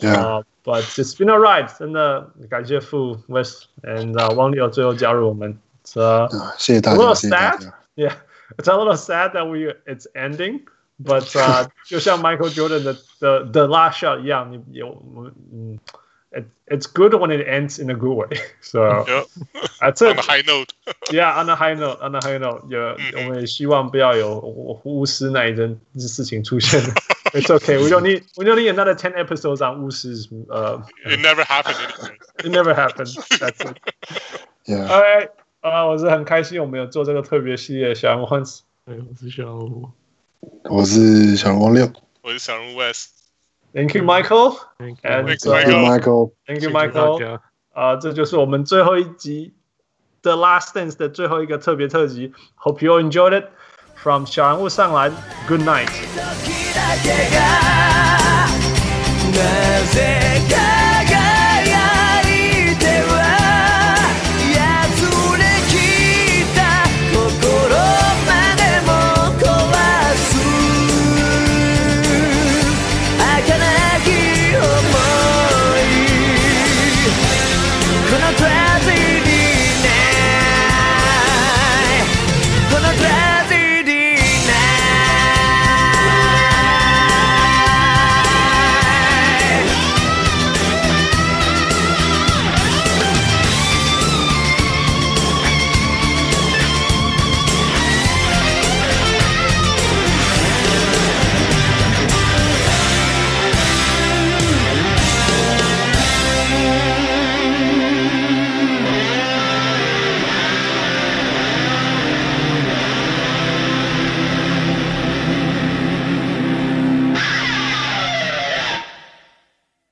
Yeah. But it's been alright，真的感谢傅 West，and、uh, 汪六最后加入我们。Uh, 谢谢大家。A little sad，yeah，it's a little sad that we it's ending，but、uh, <laughs> 就像 Michael Jordan 的的 the last shot 一样，你有嗯。 it, it's good when it ends in a good way. <laughs> So yep. that's <laughs> it. on a high note. <laughs> yeah, on a high note, on a high note. Yeah, 我们也希望不要有巫师那一阵事情出现。It's okay. We don't need we don't need another ten episodes on 巫师。呃、uh,，It never happened. It never happened. That's it. Yeah. All right. 啊、uh,，我是很开心我们有做这个特别系列。小人物，对，我是小人物，我是小人物六，我是小人物 West。 Thank you, Michael. Thank you, and, Thank you, Michael. Thank you, Michael. 啊，这就是我们最后一集《The Last Dance》的最后一个特别特辑。Hope you all enjoyed it. From 小人物上篮，Good night.